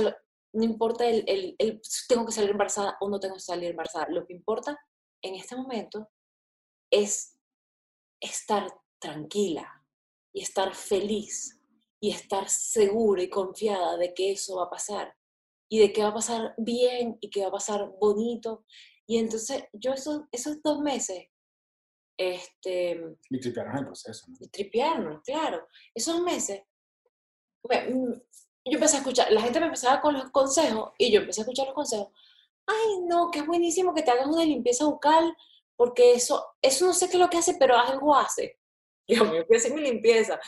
no importa el, el, el, tengo que salir embarazada o no tengo que salir embarazada, lo que importa en este momento es estar tranquila y estar feliz y estar segura y confiada de que eso va a pasar y de que va a pasar bien y que va a pasar bonito. Y entonces yo esos, esos dos meses, este... Y tripearnos el proceso. ¿no? Y tripearnos, claro. Esos meses, mm, yo empecé a escuchar, la gente me empezaba con los consejos y yo empecé a escuchar los consejos. Ay, no, que es buenísimo que te hagas una limpieza bucal porque eso, eso no sé qué es lo que hace, pero algo hace. Yo me hice mi limpieza,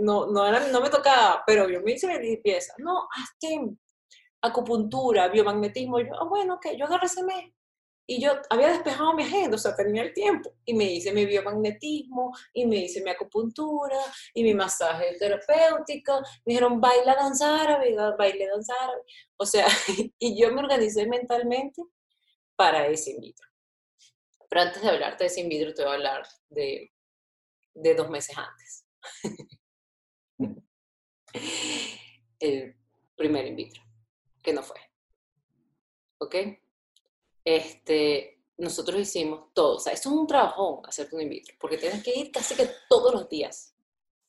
no, no, era, no me tocaba, pero yo me hice mi limpieza. No, hazte acupuntura, biomagnetismo. Yo, ah, bueno, que yo agarré ese mes. Y yo había despejado mi agenda, o sea, tenía el tiempo. Y me hice mi biomagnetismo, y me hice mi acupuntura, y mi masaje terapéutico. Me dijeron, baila danza árabe, baile danza árabe. O sea, y yo me organicé mentalmente para ese invito. Pero antes de hablarte de ese in vitro, te voy a hablar de, de dos meses antes. El primer in vitro, que no fue. ¿Ok? Este, nosotros hicimos todo. O sea, esto es un trabajón hacerte un in vitro, porque tienes que ir casi que todos los días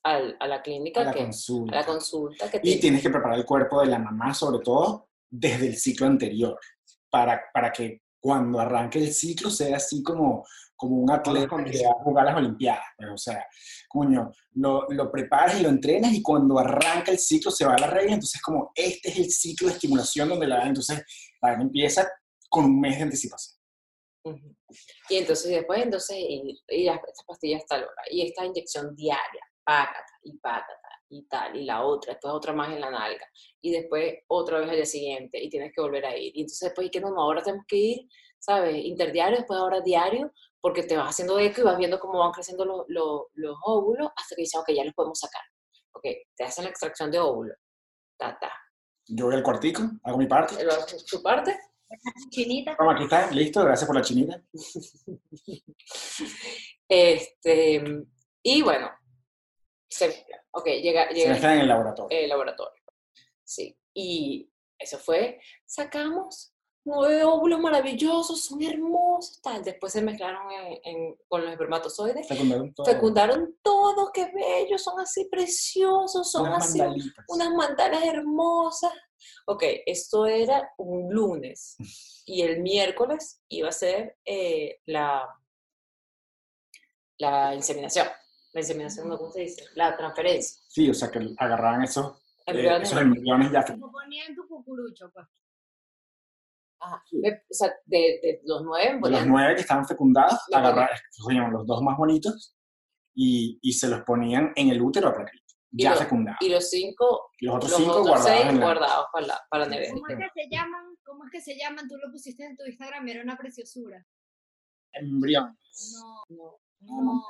al, a la clínica. A la que, consulta. A la consulta que y tienes. tienes que preparar el cuerpo de la mamá, sobre todo desde el ciclo anterior, para, para que cuando arranque el ciclo sea así como como un atleta que va a jugar las Olimpiadas. pues, o sea, coño, lo, lo preparas y lo entrenas y cuando arranca el ciclo se va a la regla, entonces como este es el ciclo de estimulación donde la entonces la empieza con un mes de anticipación. Y entonces después, entonces, y, y las- estas pastillas tal hora, y esta inyección diaria, pácata, y pácata, y tal, y la otra, después otra más en la nalga, y después otra vez al día siguiente, y tienes que volver a ir. Y entonces después, ¿y qué no, ahora tenemos que ir, ¿sabes? Interdiario, después ahora diario, porque te vas haciendo eco y vas viendo cómo van creciendo los, los, los óvulos hasta que dicen, ok, ya los podemos sacar. Ok, te hacen la extracción de óvulo. Ta, ta. Yo voy al cuartico, hago mi parte. Lo haces tu parte. Chinita. Vamos, aquí está, listo, gracias por la chinita. Este, y bueno, se. Ok, llega, Se llega mezclan en el laboratorio. el laboratorio. Sí, y eso fue, sacamos óvulos maravillosos, son hermosos, tal. Después se mezclaron en- en- con los espermatozoides. Fecundaron todo. Fecundaron todos, qué bellos, son así preciosos, son Unas así mandalitas. unas mandalas hermosas. Ok, esto era un lunes y el miércoles iba a ser eh, la, la inseminación. La inseminación. ¿cómo se dice? La transferencia. Sí, o sea que agarraban esos, eh, esos embriones ya en tu cucurucho, pues. Ajá. O sea, de, de los nueve, de los nueve que estaban fecundados, cogían los dos más bonitos y, y se los ponían en el útero para que ya fecundados. y los cinco, Y los otros los cinco otros guardados seis en la... guardados para la, para nevera. ¿Cómo es que se llaman? ¿Cómo es que se llaman? Tú lo pusiste en tu Instagram era una preciosura. embriones. No, No, no,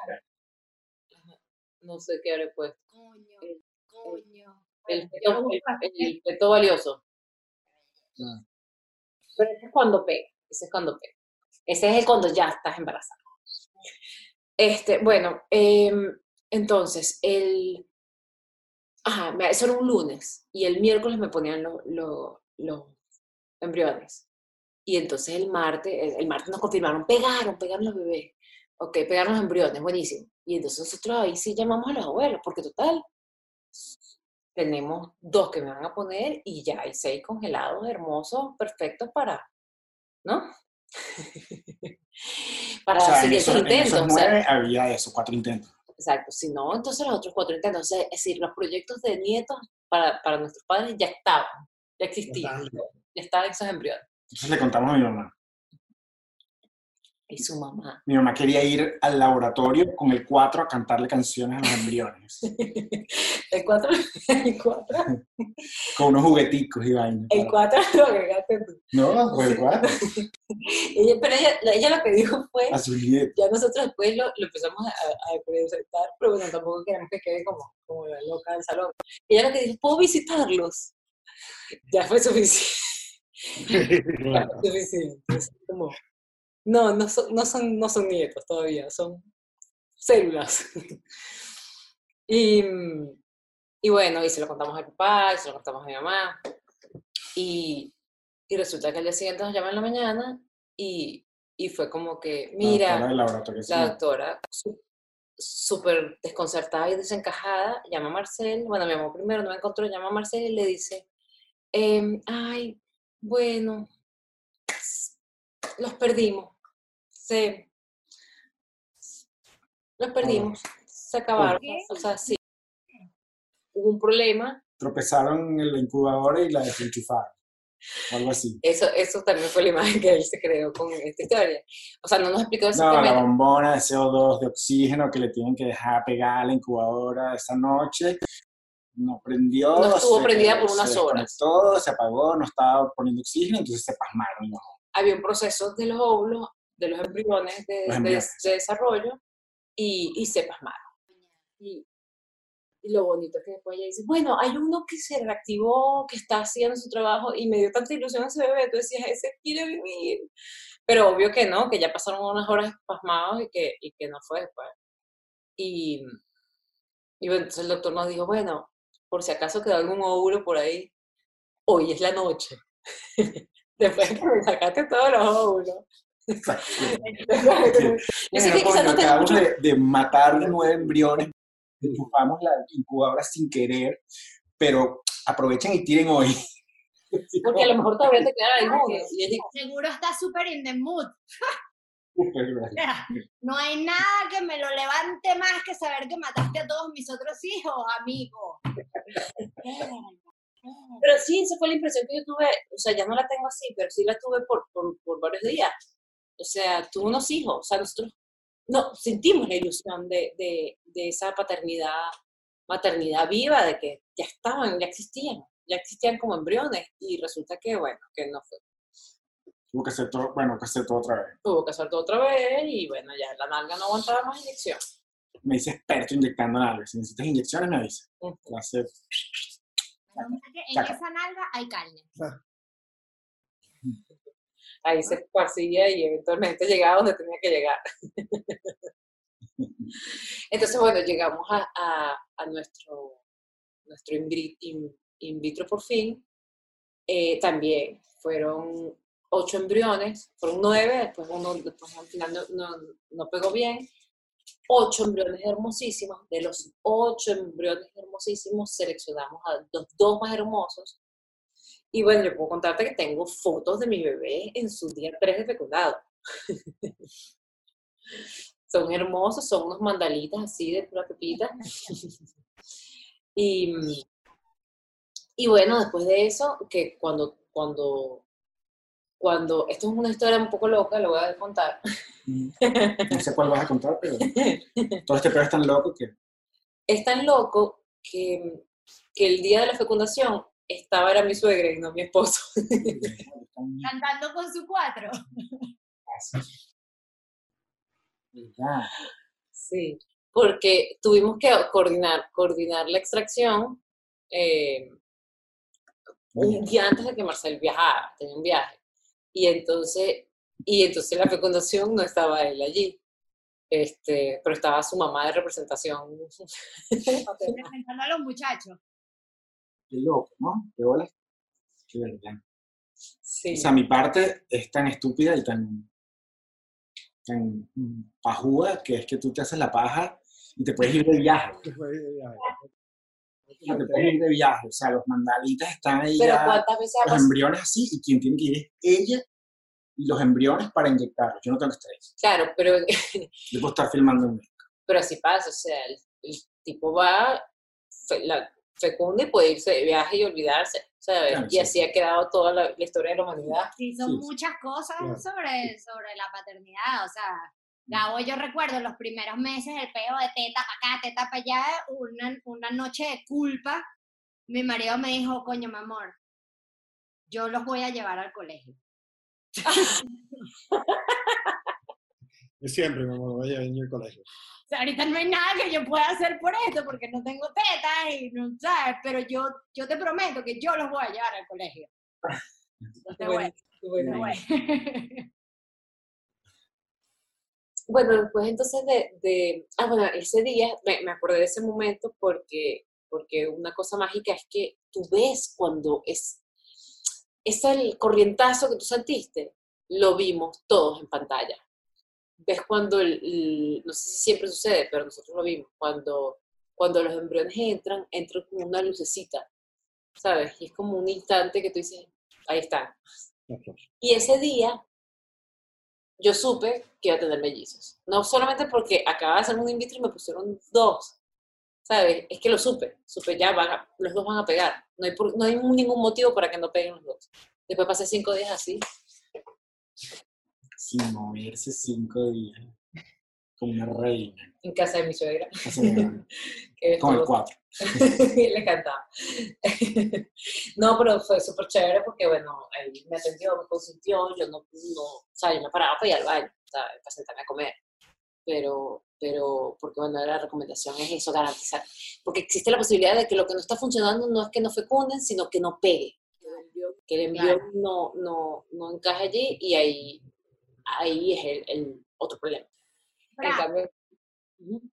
no sé qué habré puesto. coño, El- coño. El buscaste. el, el feto valioso. Ah. Pero ese es cuando pega. Ese es cuando pega. Ese es el cuando ya estás embarazada. Este, bueno, em, entonces, el. Ajá, eso era un lunes. Y el miércoles me ponían lo- lo- los embriones. Y entonces el martes, el, el martes nos confirmaron, pegaron, pegaron los bebés. Ok, pegaron los embriones, buenísimo. Y entonces nosotros ahí sí llamamos a los abuelos, porque total, tenemos dos que me van a poner y ya hay seis congelados, hermosos, perfectos para, ¿no? para O sea, siguientes esos, en intentos. esos o sea, nueve había eso, cuatro intentos. exacto. Si no, entonces los otros cuatro intentos. O sea, es decir, los proyectos de nietos para, para nuestros padres ya estaban, ya existían, ya estaban esos embriones. Entonces le contamos a mi mamá. Y su mamá. Mi mamá quería ir al laboratorio con el 4 a cantarle canciones a los embriones. El cuatro, el cuatro, con unos jugueticos y vainas. el cuatro lo agregaste tú. No, pues el 4. Ella, pero ella, ella lo que dijo fue, A su ya nosotros después lo, lo empezamos a, a presentar, pero bueno, tampoco queremos que quede como, como la loca del salón. Ella lo que dijo, ¿puedo visitarlos? Ya fue suficiente. Ya fue suficiente. Es como, no, no son, no, son, no son nietos todavía, son células. y, y bueno, y se lo contamos a mi papá, y se lo contamos a mi mamá. Y, y resulta que al día siguiente nos llaman en la mañana y, y fue como que, mira, sí. la doctora, súper desconcertada y desencajada, llama a Marcel, bueno, me llamó primero, no me encontró, llama a Marcel y le dice, em, ay, bueno, los perdimos, se, los perdimos, se acabaron, o sea, sí, hubo un problema, Tropezaron en la incubadora y la desenchufaron. Algo así. eso, eso también fue la imagen que él se creó con esta historia, o sea, no nos explicó No, exactamente, la bombona de CO2 de oxígeno que le tienen que dejar pegada a la incubadora esa noche. No prendió. No estuvo se- prendida por unas se horas. desconectó, se apagó, no estaba poniendo oxígeno, entonces se pasmaron. ¿no? había un proceso de los óvulos, de los embriones de, Los de- embriones. de desarrollo y, y se pasmaron. Y, y lo bonito es que después ella dice, bueno, hay uno que se reactivó, que está haciendo su trabajo y me dio tanta ilusión ese bebé, tú decías, ese quiere vivir. Pero obvio que no, que ya pasaron unas horas pasmados y que, y que no fue después. Y, y bueno, entonces el doctor nos dijo, bueno, por si acaso quedó algún óvulo por ahí, hoy es la noche. Después de que me sacaste todos los óvulos. Yo sé que Bueno, quizás coño, no tengo acabamos mucho- de, de matar nueve embriones, enchufamos la incubadora sin querer, pero aprovechen y tiren hoy. Porque a lo mejor todavía te quedan algunos. Seguro está súper in the mood. No hay nada que me lo levante más que saber que mataste a todos mis otros hijos, amigo. Pero sí, esa fue la impresión que yo tuve, o sea, ya no la tengo así, pero sí la tuve por, por, por varios días. O sea, tuve unos hijos, o sea, nosotros no, sentimos la ilusión de, de, de esa paternidad, maternidad viva, de que ya estaban, ya existían, ya existían como embriones, y resulta que, bueno, que no fue. Tuvo que hacer todo, bueno, que hacer todo otra vez. Tuvo que hacer todo otra vez, y bueno, ya la nalga no aguantaba más inyección. Me dice experto inyectando nalgas. Si necesitas inyecciones, me avisa. Que En esa nalga hay carne. Ahí se esparcía y eventualmente llegaba donde tenía que llegar. Entonces, bueno, llegamos a, a- a nuestro, nuestro in, in vitro por fin. Eh, también fueron ocho embriones, fueron nueve, después uno después al final no, no- no pegó bien. Ocho embriones hermosísimos. De los ocho embriones hermosísimos, seleccionamos a los dos más hermosos. Y bueno, yo puedo contarte que tengo fotos de mi bebé en su día 3 de fecundado. son hermosos, son unos mandalitas así de pura pepita. y, y bueno, después de eso, que cuando, cuando, cuando, esto es una historia un poco loca, lo voy a contar. No sé cuál vas a contar, pero todo este pedo es tan loco que Es tan loco que, que el día de la fecundación estaba era mi suegra y no mi esposo. Cantando con su cuatro. Sí, porque tuvimos que coordinar, coordinar la extracción eh, un día antes de que Marcel viajara, tenía un viaje. Y entonces, y entonces la fecundación no estaba él allí, este, pero estaba su mamá de representación. Representando a los muchachos. Qué loco, ¿no? Qué bolas. Qué verdad. Sí, O sea, mi parte es tan estúpida y tan, tan pajuda que es que tú te haces la paja y te puedes ir de viaje. O sea, te puedes ir de viaje. O sea, los mandalitas están ahí pero ya, ¿cuántas veces los embriones así, y quien tiene que ir es ella y los embriones para inyectarlos. Yo no tengo que estar ahí. Claro, pero, Yo puedo estar filmando en pero así pasa, o sea, el, el tipo va, la, fecunda y puede irse de viaje y olvidarse, ¿sabes? Claro, y sí. así ha quedado toda la, la historia de la humanidad. Sí, son Sí. muchas cosas Claro. sobre, sobre la paternidad. O sea, Gabo, yo recuerdo los primeros meses, el peo de teta para acá, teta para allá, una, una noche de culpa. Mi marido me dijo, coño, mi amor, yo los voy a llevar al colegio. Yo siempre me voy a en el colegio. O sea, ahorita no hay nada que yo pueda hacer por esto porque no tengo tetas y no sabes, pero yo, yo te prometo que yo los voy a llevar al colegio. Entonces, bueno, Bueno, bueno. Bueno, después entonces de, de- ah, bueno, ese día me, me acordé de ese momento porque, porque una cosa mágica es que tú ves cuando es, es el corrientazo que tú sentiste, lo vimos todos en pantalla. Ves cuando, el, el- no sé si siempre sucede, pero nosotros lo vimos, cuando, cuando los embriones entran, entran como una lucecita, ¿sabes? Y es como un instante que tú dices, ahí están. Y ese día yo supe que iba a tener mellizos. No solamente porque acababa de hacer un in vitro y me pusieron dos. ¿Sabes? Es que lo supe. Supe ya, van a- los dos van a pegar. No hay, por- no hay ningún motivo para que no peguen los dos. Después pasé cinco días así. Sin moverse cinco días. Como una reina. En casa de mi suegra. Con el cuatro. Le encantaba. no, pero fue súper chévere porque, bueno, él me atendió, me consintió, yo no, no, o sea, yo me paraba para ir al baño, para sentarme a comer. Pero, pero, porque, bueno, la recomendación es eso, garantizar. Porque existe la posibilidad de que lo que no está funcionando no es que no fecunden, sino que no pegue. Que el envío Claro. no, no, no encaje allí y ahí, ahí es el, el otro problema. En.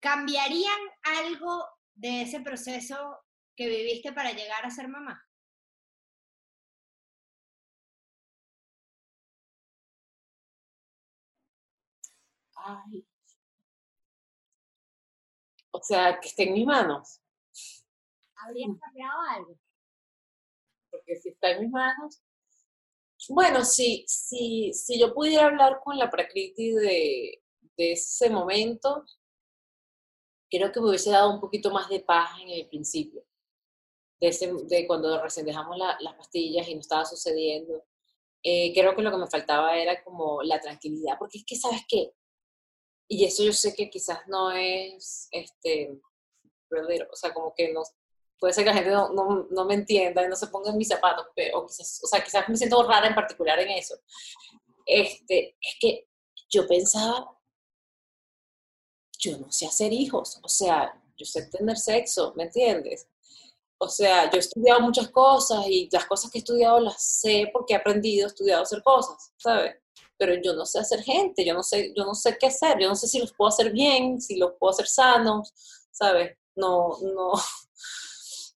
¿Cambiarían algo de ese proceso que viviste para llegar a ser mamá? Ay. O sea, que esté en mis manos. ¿Habrías cambiado algo? Porque si está en mis manos, Bueno, si, si, si yo pudiera hablar con la Prakriti de, de ese momento, creo que me hubiese dado un poquito más de paz en el principio. De, ese, de cuando recién dejamos la- las pastillas y no estaba sucediendo. Eh, creo que lo que me faltaba era como la tranquilidad, porque es que, ¿sabes qué? Y eso yo sé que quizás no es, este, o sea, como que no, puede ser que la gente no, no, no me entienda y no se ponga en mis zapatos, pero quizás, o sea, quizás me siento rara en particular en eso. Este, es que yo pensaba, yo no sé hacer hijos, o sea, yo sé tener sexo, ¿me entiendes? O sea, yo he estudiado muchas cosas y las cosas que he estudiado las sé porque he aprendido, he estudiado hacer cosas, ¿sabes? Pero yo no sé hacer gente, yo no sé, yo no sé qué hacer, yo no sé si los puedo hacer bien, si los puedo hacer sanos, ¿sabes? No, no.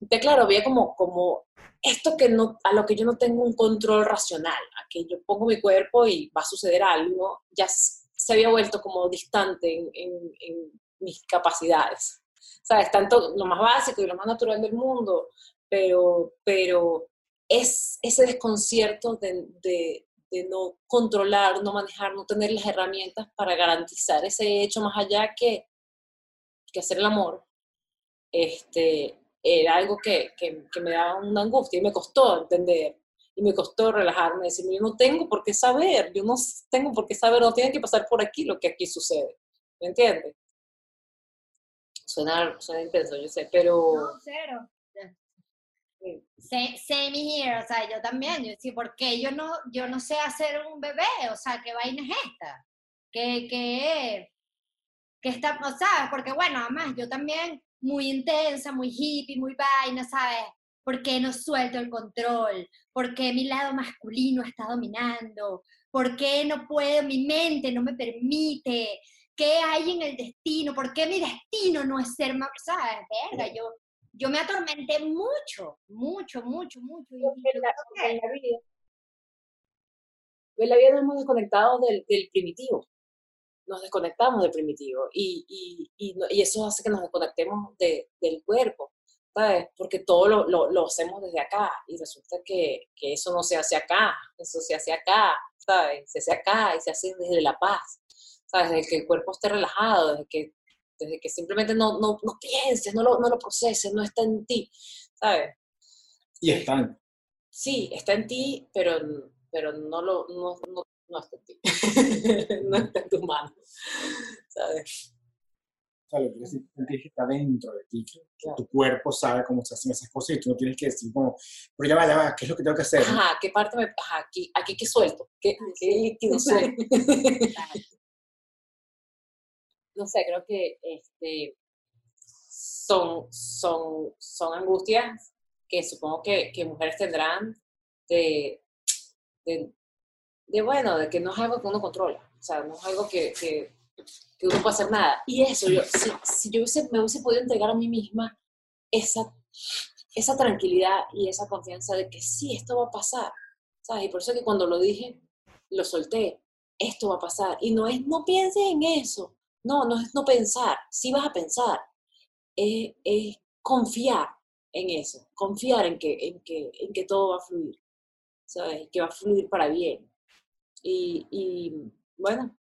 Entonces, claro, había como, como esto que no, a lo que yo no tengo un control racional, a que yo pongo mi cuerpo y va a suceder algo, ya se había vuelto como distante en, en- en mis capacidades. ¿Sabes? Tanto lo más básico y lo más natural del mundo, pero, pero es ese desconcierto de, de- de no controlar, no manejar, no tener las herramientas para garantizar ese hecho más allá que, que hacer el amor, este, era algo que, que, que me daba una angustia y me costó entender y me costó relajarme, decirme, yo no tengo por qué saber, yo no tengo por qué saber, no tiene que pasar por aquí lo que aquí sucede, ¿me entiendes? Suena, suena intenso, yo sé, pero... No, cero. Sí. Same here, o sea, yo también, yo decía, ¿por qué yo no, yo no sé hacer un bebé? O sea, ¿qué vaina es esta? ¿Qué, qué, qué está, o sea, porque bueno, además yo también muy intensa, muy hippie, muy vaina, ¿sabes? ¿Por qué no suelto el control? ¿Por qué mi lado masculino está dominando? ¿Por qué no puedo, mi mente no me permite? ¿Qué hay en el destino? ¿Por qué mi destino no es ser más, ¿sabes? Verga, yo, yo me atormenté mucho, mucho, mucho, mucho. y- en la, en vida. En la vida nos hemos desconectado del, del primitivo. Nos desconectamos del primitivo. Y, y, y, y eso hace que nos desconectemos de, del cuerpo, ¿sabes? Porque todo lo, lo, lo hacemos desde acá. Y resulta que, que eso no se hace acá. Eso se hace acá, ¿sabes? Se hace acá y se hace desde la paz. ¿Sabes? Desde que el cuerpo esté relajado, desde que, desde que simplemente no, no, no pienses, no lo, no lo proceses, no está en ti, ¿sabes? Y están. sí, está en ti, pero, pero no, lo, no, no, no está en ti. no está en tus manos. ¿Sabes? O sea, lo que decir, que está dentro de ti, que, que Claro. tu cuerpo sabe cómo se hacen esas cosas y tú no tienes que decir como, pero ya va, ya va, ¿qué es lo que tengo que hacer? Ajá, ¿qué parte me. Ajá, aquí, aquí qué suelto? ¿Qué, qué líquido suelto? no sé, creo que este, son, son, son angustias que supongo que, que mujeres tendrán de, de, de, bueno, de que no es algo que uno controla, o sea, no es algo que, que, que uno puede hacer nada. Y eso, yo, si, si yo hubiese, me hubiese podido entregar a mí misma esa, esa tranquilidad y esa confianza de que sí, esto va a pasar, ¿sabes? Y por eso que cuando lo dije, lo solté, esto va a pasar. Y no es, no pienses en eso, no, no es no pensar, sí vas a pensar, es, es confiar en eso, confiar en que, en, que, en que todo va a fluir, ¿sabes? Que va a fluir para bien. Y, y bueno,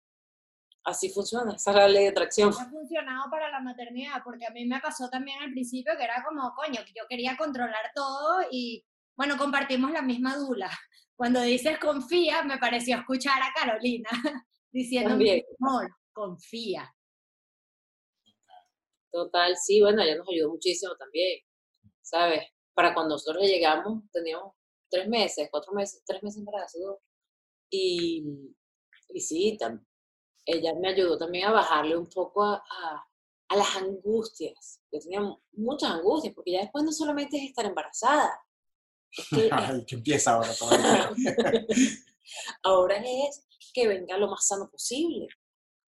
así funciona, esa es la ley de atracción. ha funcionado para la maternidad, porque a mí me pasó también al principio que era como, coño, que yo quería controlar todo y, bueno, compartimos la misma dula. Cuando dices confía, me pareció escuchar a Carolina diciendo, amor, confía. Total, sí, bueno, ella nos ayudó muchísimo también, ¿sabes? Para cuando nosotros le llegamos, teníamos tres meses, cuatro meses, tres meses embarazo. Y, y sí, tam- ella me ayudó también a bajarle un poco a, a- a las angustias. Yo tenía mu- muchas angustias, porque ya después no solamente es estar embarazada, es que Ay, que empieza ahora ahora es que venga lo más sano posible,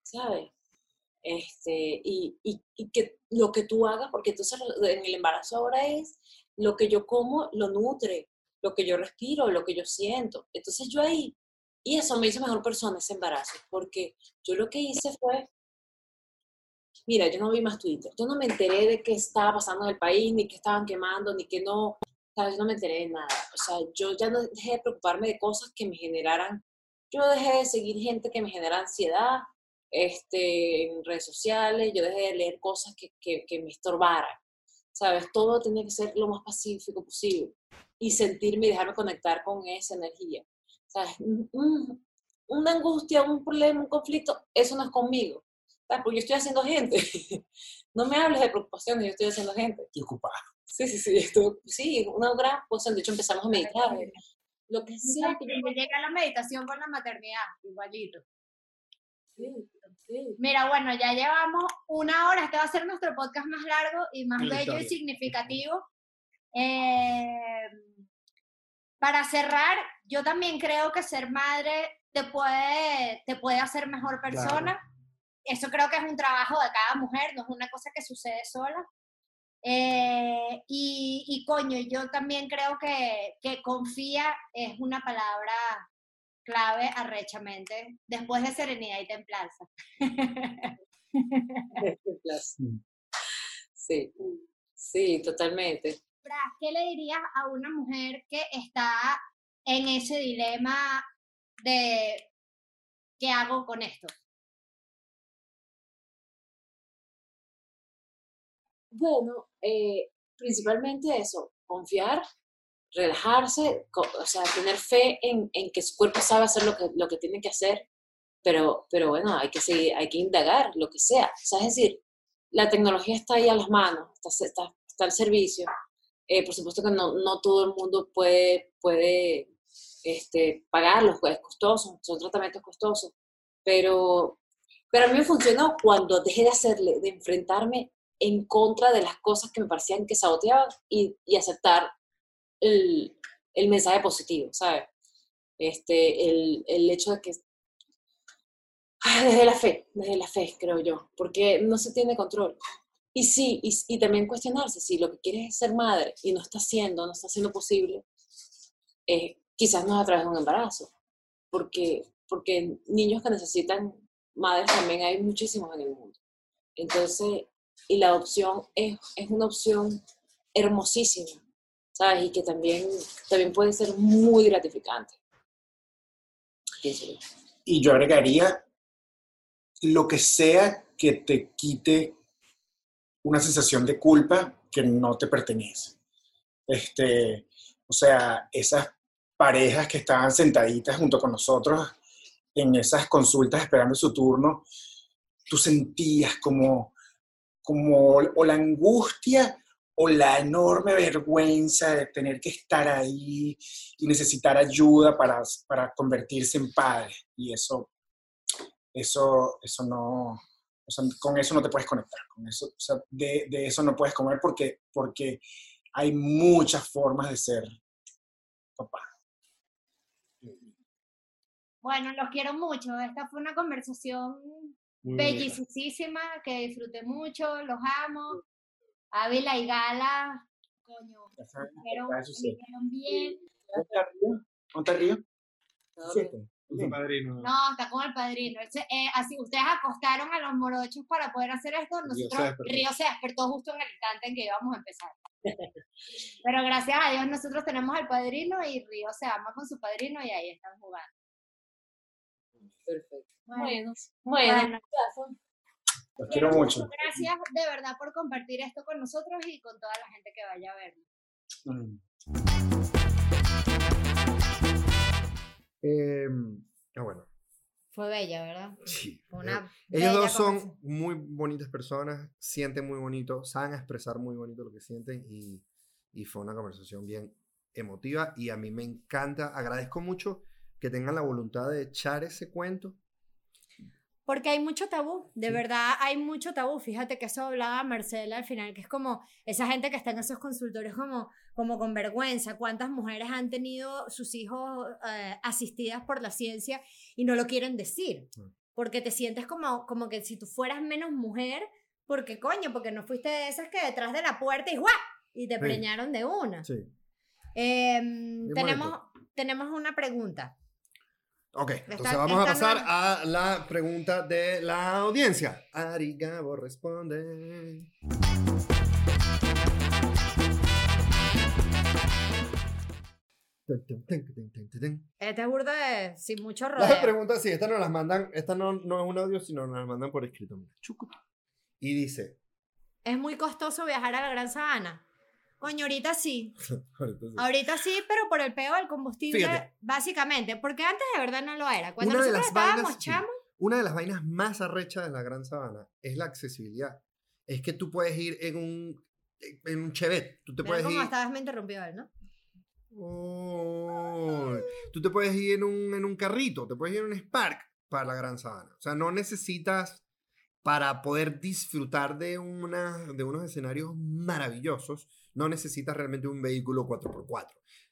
¿sabes? Este, y, y, y que lo que tú hagas, porque entonces en el embarazo ahora es lo que yo como lo nutre, lo que yo respiro, lo que yo siento. Entonces yo ahí, y eso me hizo mejor persona ese embarazo, porque yo lo que hice fue, mira, yo no vi más Twitter, yo no me enteré de qué estaba pasando en el país, ni qué estaban quemando, ni que no. ¿sabes? Yo no me enteré de nada. O sea, yo ya no dejé de preocuparme de cosas que me generaran, yo dejé de seguir gente que me genera ansiedad este, en redes sociales, yo dejé de leer cosas que, que, que me estorbaran. ¿Sabes? Todo tenía que ser lo más pacífico posible y sentirme y dejarme conectar con esa energía. ¿Sabes? Un- una angustia, un problema, un conflicto, eso no es conmigo. ¿sabes? Porque yo estoy haciendo gente. No me hables de preocupaciones, yo estoy haciendo gente. Estoy ocupada. Sí, sí, sí, esto, sí, una gran cosa. De hecho, empezamos a meditar. Lo que sea que yo llega la meditación con la maternidad, igualito. sí, sí. Mira, bueno, ya llevamos una hora. Este va a ser nuestro podcast más largo y más bello y significativo. Eh, para cerrar, yo también creo que ser madre te puede, te puede hacer mejor persona. Eso creo que es un trabajo de cada mujer, no es una cosa que sucede sola. Eh, y, y coño, yo también creo que, que confía es una palabra clave arrechamente, después de serenidad y templanza. Sí, sí, totalmente. ¿Qué le dirías a una mujer que está en ese dilema de qué hago con esto? Bueno, eh, principalmente eso, confiar, relajarse, o sea, tener fe en, en que su cuerpo sabe hacer lo que, lo que tiene que hacer, pero, pero bueno, hay que seguir, hay que indagar, lo que sea. O sea, es decir, la tecnología está ahí a las manos, está, está, está al servicio. Eh, por supuesto que no, no todo el mundo puede, puede este, pagarlos, pues, es costoso, son tratamientos costosos, pero, pero a mí me funcionó cuando dejé de hacerle, de enfrentarme en contra de las cosas que me parecían que saboteaban y, y aceptar el, el mensaje positivo, ¿sabes? Este, el, el hecho de que... Ah, Desde la fe, desde la fe, creo yo, porque no se tiene control. Y sí, y, y también cuestionarse si lo que quieres es ser madre y no está haciendo, no está haciendo posible, eh, quizás no es a través de un embarazo, porque, porque niños que necesitan madres también hay muchísimos en el mundo. Entonces, y la adopción es, es una opción hermosísima, ¿sabes? Y que también, también puede ser muy gratificante. Y yo agregaría lo que sea que te quite una sensación de culpa que no te pertenece. Este, o sea, esas parejas que estaban sentaditas junto con nosotros en esas consultas esperando su turno, tú sentías como, como o la angustia o la enorme vergüenza de tener que estar ahí y necesitar ayuda para, para convertirse en padre. Y eso, eso, eso no, o sea, con eso no te puedes conectar, con eso, o sea, de, de eso no puedes comer porque, porque hay muchas formas de ser papá. Bueno, los quiero mucho. Esta fue una conversación bellísima que disfruté mucho, los amo. Ávila y Gala, coño, que vinieron bien. ¿Dónde está Río? Padrino. No, está con el padrino. Él se- eh, así, ustedes acostaron a los morochos para poder hacer esto. Río se Nosotros, despertó. Río se despertó justo en el instante en que íbamos a empezar. Pero gracias a Dios nosotros tenemos al padrino y Río se ama con su padrino y ahí están jugando. Perfecto. Bueno, Bueno, bueno, Los quiero mucho. Gracias de verdad por compartir esto con nosotros y con toda la gente que vaya a verlo. Mm. Eh, ah, bueno. Fue bella, ¿verdad? Sí. Fue una Ellos dos son muy bonitas personas, sienten muy bonito, saben expresar muy bonito lo que sienten y, y fue una conversación bien emotiva y a mí me encanta, agradezco mucho que tengan la voluntad de echar ese cuento. Porque hay mucho tabú, de Sí. verdad hay mucho tabú. Fíjate que eso hablaba Marcela al final, que es como esa gente que está en esos consultorios como, como con vergüenza. ¿Cuántas mujeres han tenido sus hijos eh, asistidas por la ciencia y no lo quieren decir? Mm. Porque te sientes como, como que si tú fueras menos mujer, porque coño, porque no fuiste de esas que detrás de la puerta y ¡guau! Y te Sí. preñaron de una. Sí. Em, tenemos, tenemos una pregunta. Ok, Esta- entonces vamos a esta no pasar a la pregunta de la audiencia. Ari Gabo responde. Tun, tun, tun, tun, tun, tun, tun. Este es burda de sin mucho Las rodeo. preguntas, sí, estas nos las mandan, esta no, no es un audio, sino nos las mandan por escrito. mira. Chucu. Y dice, Es muy costoso viajar a la Gran Sabana. Coño, ahorita sí. ahorita sí. Ahorita sí, pero por el peo del combustible, Fíjate. básicamente. Porque antes de verdad no lo era. Cuando Una nosotros estábamos vainas, chamos, Una de las vainas más arrechas de la Gran Sabana es la accesibilidad. Es que tú puedes ir en un, en un Chevette. Tú te Vean puedes cómo ir. esta vez me interrumpió él, ¿no? Uy, tú te puedes ir en un, en un carrito, te puedes ir en un Spark para la Gran Sabana. O sea, no necesitas para poder disfrutar de, una, de unos escenarios maravillosos, no necesitas realmente un vehículo 4x4.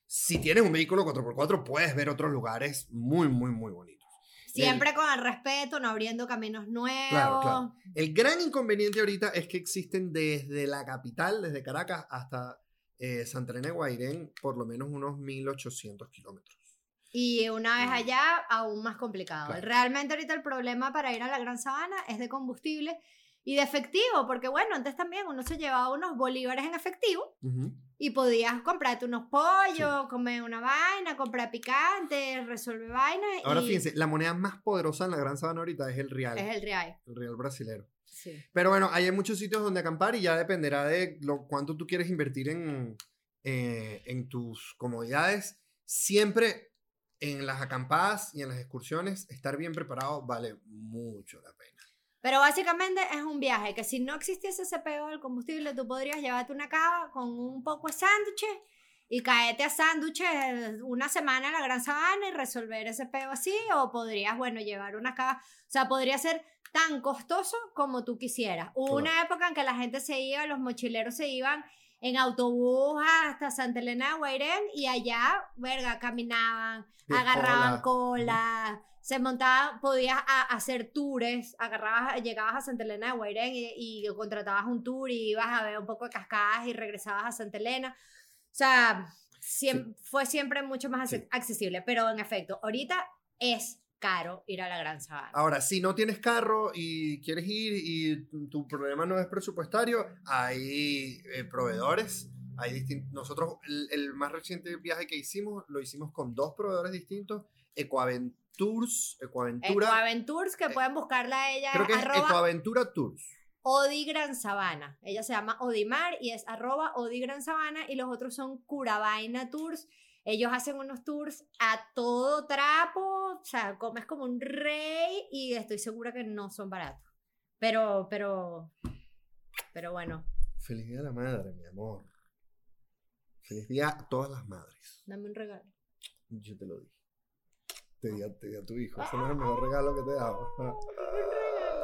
Si tienes un vehículo 4x4, puedes ver otros lugares muy, muy, muy bonitos. Siempre con el respeto, no abriendo caminos nuevos. Claro, claro. El gran inconveniente ahorita es que existen desde la capital, desde Caracas hasta eh, Santa Elena de Guairén, por lo menos unos 1800 kilómetros. Y una vez allá, aún más complicado. Claro. Realmente ahorita el problema para ir a la Gran Sabana es de combustible y de efectivo, porque bueno, antes también uno se llevaba unos bolívares en efectivo y podías comprarte unos pollos, comer una vaina, comprar picante, resolver vainas. Ahora y fíjense, la moneda más poderosa en la Gran Sabana ahorita es el real, Es el real. el real brasilero. Sí. Pero bueno, hay muchos sitios donde acampar y ya dependerá de lo, cuánto tú quieres invertir en, eh, en tus comodidades. Siempre en las acampadas y en las excursiones, estar bien preparado vale mucho la pena. Pero básicamente es un viaje que si no existiese ese peo del combustible, tú podrías llevarte una cava con un poco de sándwiches y caerte a sándwiches una semana en la Gran Sabana y resolver ese peo así, o podrías, bueno, llevar una cava, o sea, podría ser tan costoso como tú quisieras. Hubo una época en que la gente se iba, los mochileros se iban en autobús hasta Santa Elena de Guairén y allá, verga, caminaban, De agarraban cola. cola, se montaban, podías a- hacer tours, agarrabas, llegabas a Santa Elena de Guairén y, y contratabas un tour y ibas a ver un poco de cascadas y regresabas a Santa Elena. O sea, fue siempre mucho más Sí. accesible, pero en efecto, ahorita es caro ir a la Gran Sabana. Ahora, si no tienes carro y quieres ir y tu- problema no es presupuestario, hay eh, proveedores. Hay Nosotros, el, el más reciente viaje que hicimos, lo hicimos con dos proveedores distintos. Ecoaventures, Ecoaventura. Ecoaventures, que pueden buscarla a ella, creo que es Ecoaventura Tours. Odi Gran Sabana. Ella se llama Odimar y es arroba Odi Gran Sabana y los otros son Curabaina Tours. Ellos hacen unos tours a todo trapo, o sea, comes como un rey y estoy segura que no son baratos. Pero, pero, pero bueno, Feliz Día de la Madre, mi amor. Feliz Día a todas las madres. dame un regalo. Yo te lo dije. Te di a, te di a tu hijo. Ese no es el mejor regalo que te he dado.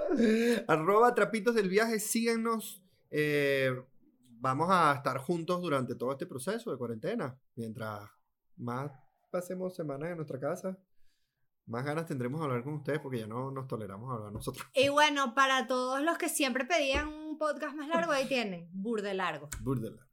Arroba trapitos del viaje, síganos. Eh, vamos a estar juntos durante todo este proceso de cuarentena. Mientras más pasemos semanas en nuestra casa, más ganas tendremos de hablar con ustedes porque ya no nos toleramos hablar nosotros. Y bueno, para todos los que siempre pedían un podcast más largo, ahí tienen, burde largo. Burdela.